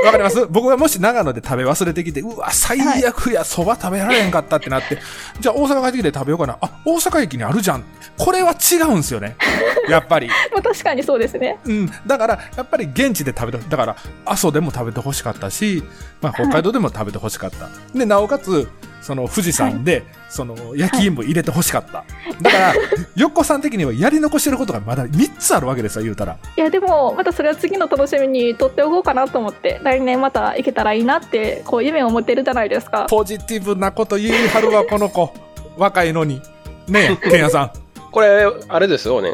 S3: わかります？<laughs> 僕がもし長野で食べ忘れてきて、うわ、最悪や、蕎麦食べられへんかったってなって、じゃあ大阪帰ってきて食べようかな。あ、大阪駅にあるじゃん。これは違うんですよね。<laughs> やっぱり。
S5: まあ確かにそうですね。
S3: うん。だから、やっぱり現地で食べて、だから、阿蘇でも食べてほしかったし、まあ、北海道でも食べてほしかった。で、なおかつ、その富士山で、その焼き芋入れてほしかった。だから、よっこさん的にはやり残してることがまだ3つあるわけですよ、言うたら。
S5: いや、でも、またそれは次の楽しみにとっておこうかなと思って、来年また行けたらいいなって、こう、夢を持ってるじゃないですか。
S3: ポジティブなこと言いはるわ、この子。<laughs> 若いのに。ねえ、ケンヤさん。
S4: これ、あれですよね。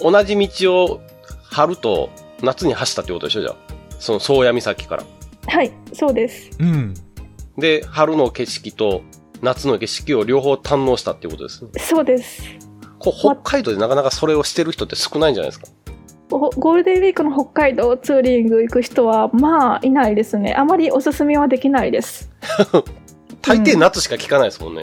S4: 同じ道を春と夏に走ったってことでしょじゃあ。その宗谷岬から。
S5: はい、そうです。
S3: うん。
S4: で、春の景色と夏の景色を両方堪能したっていうことですね。
S5: そうです。
S4: こう北海道でなかなかそれをしてる人って少ないんじゃないですか。
S5: おゴールデンウィークの北海道ツーリング行く人は、まあ、いないですね。あまりおすすめはできないです。<laughs>
S4: 大抵夏しか聞かないですもんね。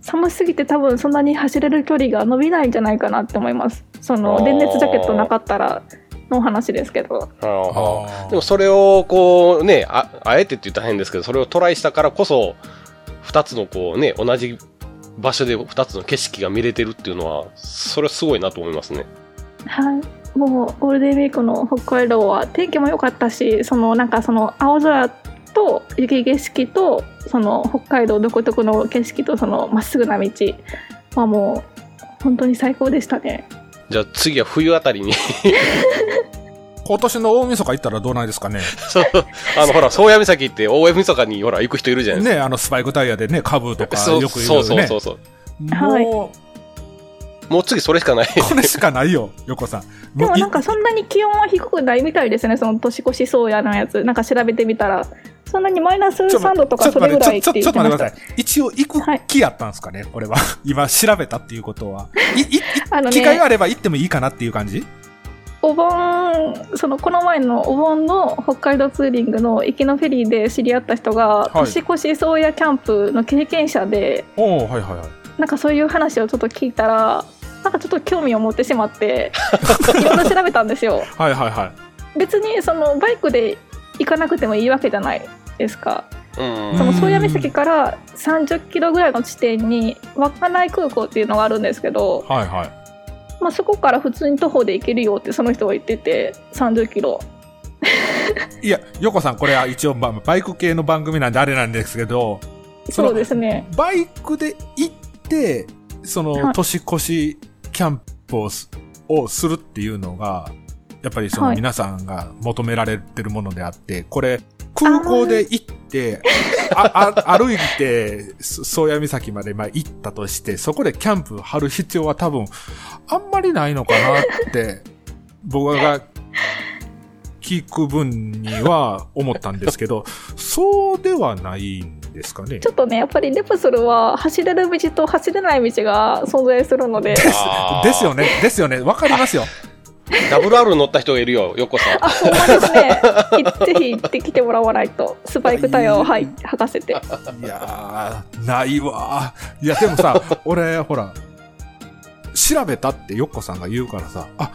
S5: 寒すぎて多分そんなに走れる距離が伸びないんじゃないかなって思います。そ
S4: あ
S5: の
S4: ー
S5: 電熱ジャケットなかったらの話ですけど。
S4: ああ
S3: あ
S4: でもそれをこうね、あ、あえてって言ったら変ですけど、それをトライしたからこそ、二つのこうね、同じ場所で二つの景色が見れてるっていうのは、それはすごいなと思いますね。
S5: はい。もうゴールデンウィークの北海道は天気も良かったし、そのなんかその青空とと雪景色とその北海道独特の景色とそのまっすぐな道はもう本当に最高でしたね。
S4: じゃあ次は冬あたりに <laughs>
S3: 今年の大晦日行ったらどうないですかね。<laughs>
S4: そう、あの、ほら、宗谷岬って大江晦日にほら、行く人いるじゃないですか。
S3: ね、あの、スパイクタイヤでね、株とか
S4: そう
S3: よく言
S4: そううそう
S3: ね。
S4: そうそう。
S5: はい
S3: も
S4: もう次それしかない。
S3: う、これしかないよ、横さん。
S5: でも
S3: うい
S5: なんかそんなに気温は低くないみたいですね、その年越し宗谷のやつ。なんか調べてみたら。そんなにマイナス
S3: ちょっと
S5: 3度とかそれぐらいって
S3: ちょっと
S5: 言ってました
S3: 待ってくださ。い。一応行く気やったんですかね、これは。<laughs> 今調べたっていうことは。い、い、い <laughs>
S5: あの
S3: 機会があ
S5: ね、
S3: れば行ってもいいかなっていう感じ？
S5: お盆、そのこの前のお盆の北海道ツーリングの行きのフェリーで知り合った人が、
S3: い
S5: 年越し宗谷キャンプの経験者で、
S3: おおはいはいはい。
S5: なんかそういう話をちょっと聞いたら、なんかちょっと興味を持ってしまって、<laughs> いろいろ調べたんですよ。
S3: はいはいはい。
S5: 別にそのバイクで行かなくてもいいわけじゃないですか？
S4: うん。
S5: その宗谷岬から30キロぐらいの地点に稚内空港っていうのがあるんですけど、
S3: はいはい。
S5: まあ、そこから普通に徒歩で行けるよってその人は言ってて30キロ <laughs>
S3: いや、横さん、これは一応、まあ、バイク系の番組なんであれなんですけど、そ
S5: うですね
S3: バイクで行って、その、
S5: はい
S3: 年越しキャンプをすをするっていうのが、やっぱりその
S5: はい
S3: 皆さんが求められてるものであって、これ、空港で行って、ああ歩いて、そ宗谷岬までまあ行ったとして、そこでキャンプ張る必要は多分、あんまりないのかなって、僕が聞く分には思ったんですけど、そうではないんですかね？
S5: ち。ょっとねやっぱりレプソルは走れる道と走れない道が存在するので
S4: あー
S3: ですよね、ですよね、わかりますよ。
S4: WR 乗った人がいるよ、横さん。
S5: あほんまですね。いぜひ行ってきてもらわないと。スパイクタイヤをはい履かせて。
S3: いやー、ないわー。いや、でもさ、俺、ほら、調べたってヨッコさんが言うからさ、あ、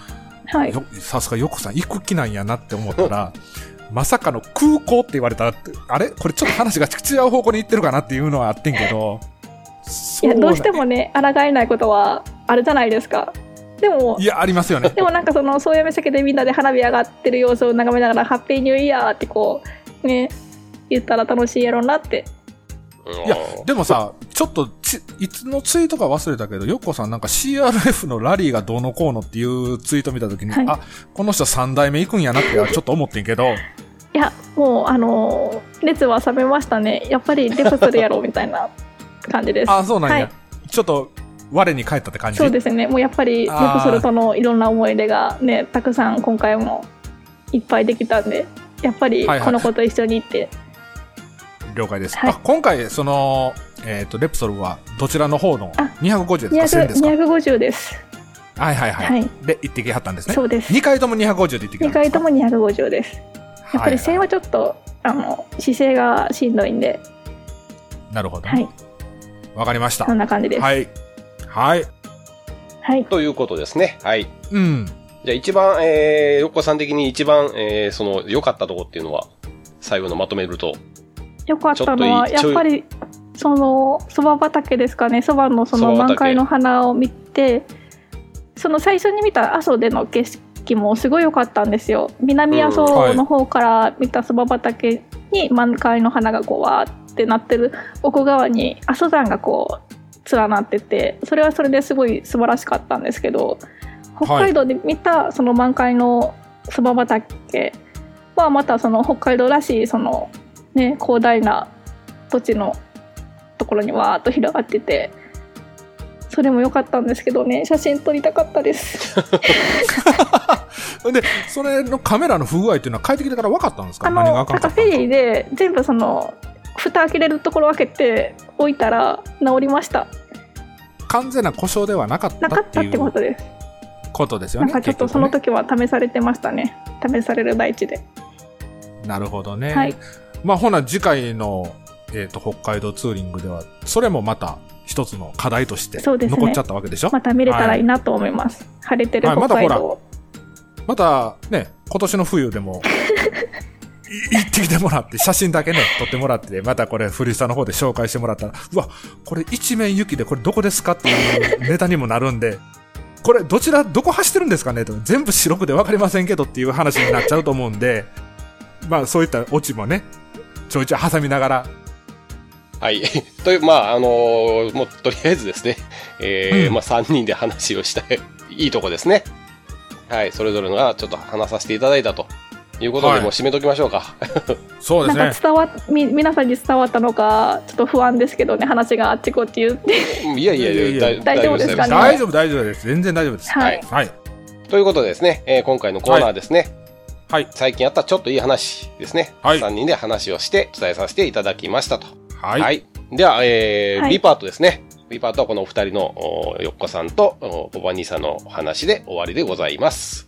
S5: はい。
S3: よさすがヨッコさん行く気なんやなって思ったら、まさかの空港って言われたら、あれ？これちょっと話が違う方向に行ってるかなっていうのはあってんけど、
S5: いやどうして
S3: も。
S5: もね抗えないことはあるじゃないですかでも
S3: いや、ありますよね。
S5: でもなんかその宗谷岬でみんなで花火上がってる様子を眺めながら「ハッピーニューイヤー」ってこうね言ったら楽しいやろうなって。
S3: いや、でもさ、ちょっとち、いつのツイートか忘れたけど、ヨッコさんなんか CRF のラリーがどうのこうのっていうツイート見たときに、
S5: はい。
S3: あ、この人3代目行くんやなってちょっと思ってんけど、
S5: いやもうあのー熱は冷めましたね。やっぱりレプソルやろうみたいな感じです。
S3: あ、そうなんや。
S5: はい。
S3: ちょっと、我に返ったって感じ？
S5: そうですね。もうやっぱりレプソルとのいろんな思い出がねたくさん今回もいっぱいできたんでやっぱり
S3: はいはい。
S5: この子と一緒に行って、
S3: 了解です。
S5: はい。
S3: あ、今回、その、えっ、と、レプソルはどちらの方の？
S5: あ
S3: 250ですか ?1000 ですか
S5: ？250です。
S3: はいはいはい。
S5: はい。
S3: で、行ってきはったんですね。
S5: そうです。
S3: 2回とも250で行ってきは
S5: 2
S3: ったんですか？
S5: 回とも250です。やっぱり線
S3: は
S5: はちょっと、あの姿勢がしんどいんで。
S3: いなるほど。
S5: はい。
S3: わかりました。
S5: そ。んな感じです。
S3: はい。はい。
S5: はい
S4: ということですね。はい。
S3: うん。
S4: じゃあ一番、えー、横さん的に一番、えー、その、良かったとこっていうのは、最後のまとめると。
S5: よかったのはやっぱりそのそば畑ですかねそばのその満開の花を見てその最初に見た阿蘇での景色もすごい良かったんですよ南阿蘇の方から見たそば畑に満開の花がこうわーってなってる奥側に阿蘇山がこう連なっててそれはそれですごい素晴らしかったんですけど北海道で見たその満開のそば畑はまたその北海道らしいそのね広大な土地のところにわーっと広がっててそれも良かったんですけどね写真撮りたかったです。<laughs>
S3: で、それのカメラの不具合っていうのは帰ってきてから分かったんですか？
S5: あの
S3: かんか
S5: フェリーで全部その蓋開けれるところ開けて置いたら治りました。
S3: 完全な故障ではなかった
S5: なかってた
S3: っいう
S5: ってことです。
S3: ことですよね。
S5: なんかちょっとその
S3: 結
S5: 時は試されてましたね。試される大地で。
S3: なるほどね。
S5: はい。
S3: まあ、ほな、次回の、えっ、と、北海道ツーリングでは、それもまた一つの課題として残っちゃったわけでしょ？
S5: また見れたらいいなと思います、晴れてる
S3: はいまたほらまたね、今年の冬でも、<laughs> い行ってきてもらって、写真だけね、撮ってもらって、またこれ、フリースタの方で紹介してもらったら、うわ、これ一面雪で、これどこですかっていうネタにもなるんで、これどちら、どこ走ってるんですかね？と、全部白くで分かりませんけどっていう話になっちゃうと思うんで、まあそういったオチもね、ちょいちょい挟みながら。
S4: はい。<laughs> という、まあ、あのーもう、とりあえずですね、えー
S3: うん
S4: まあ、3人で話をしたい、いいとこですね。はい。それぞれのが、ちょっと話させていただいたということで、
S3: はい
S4: もう締めときましょうか。
S3: そうですね
S5: なんか。伝わっみ皆さんに伝わったのかちょっと不安ですけどね話があっちこっち言って
S4: いやいやいや、だ
S5: 大丈夫ですかね？
S3: 大丈夫、大丈夫です。全然大丈夫です。
S5: はい
S3: はい。
S4: ということでですね、えー今回のコーナーですね、
S3: はい。
S4: 最近あったちょっといい話ですね。
S3: はい
S4: 3人で話をして伝えさせていただきましたと。
S3: はい。
S4: では、えー
S5: はい
S4: B パートですね。B パートはこのお二人のおよっこさんとおポバ兄さんのお話で終わりでございます。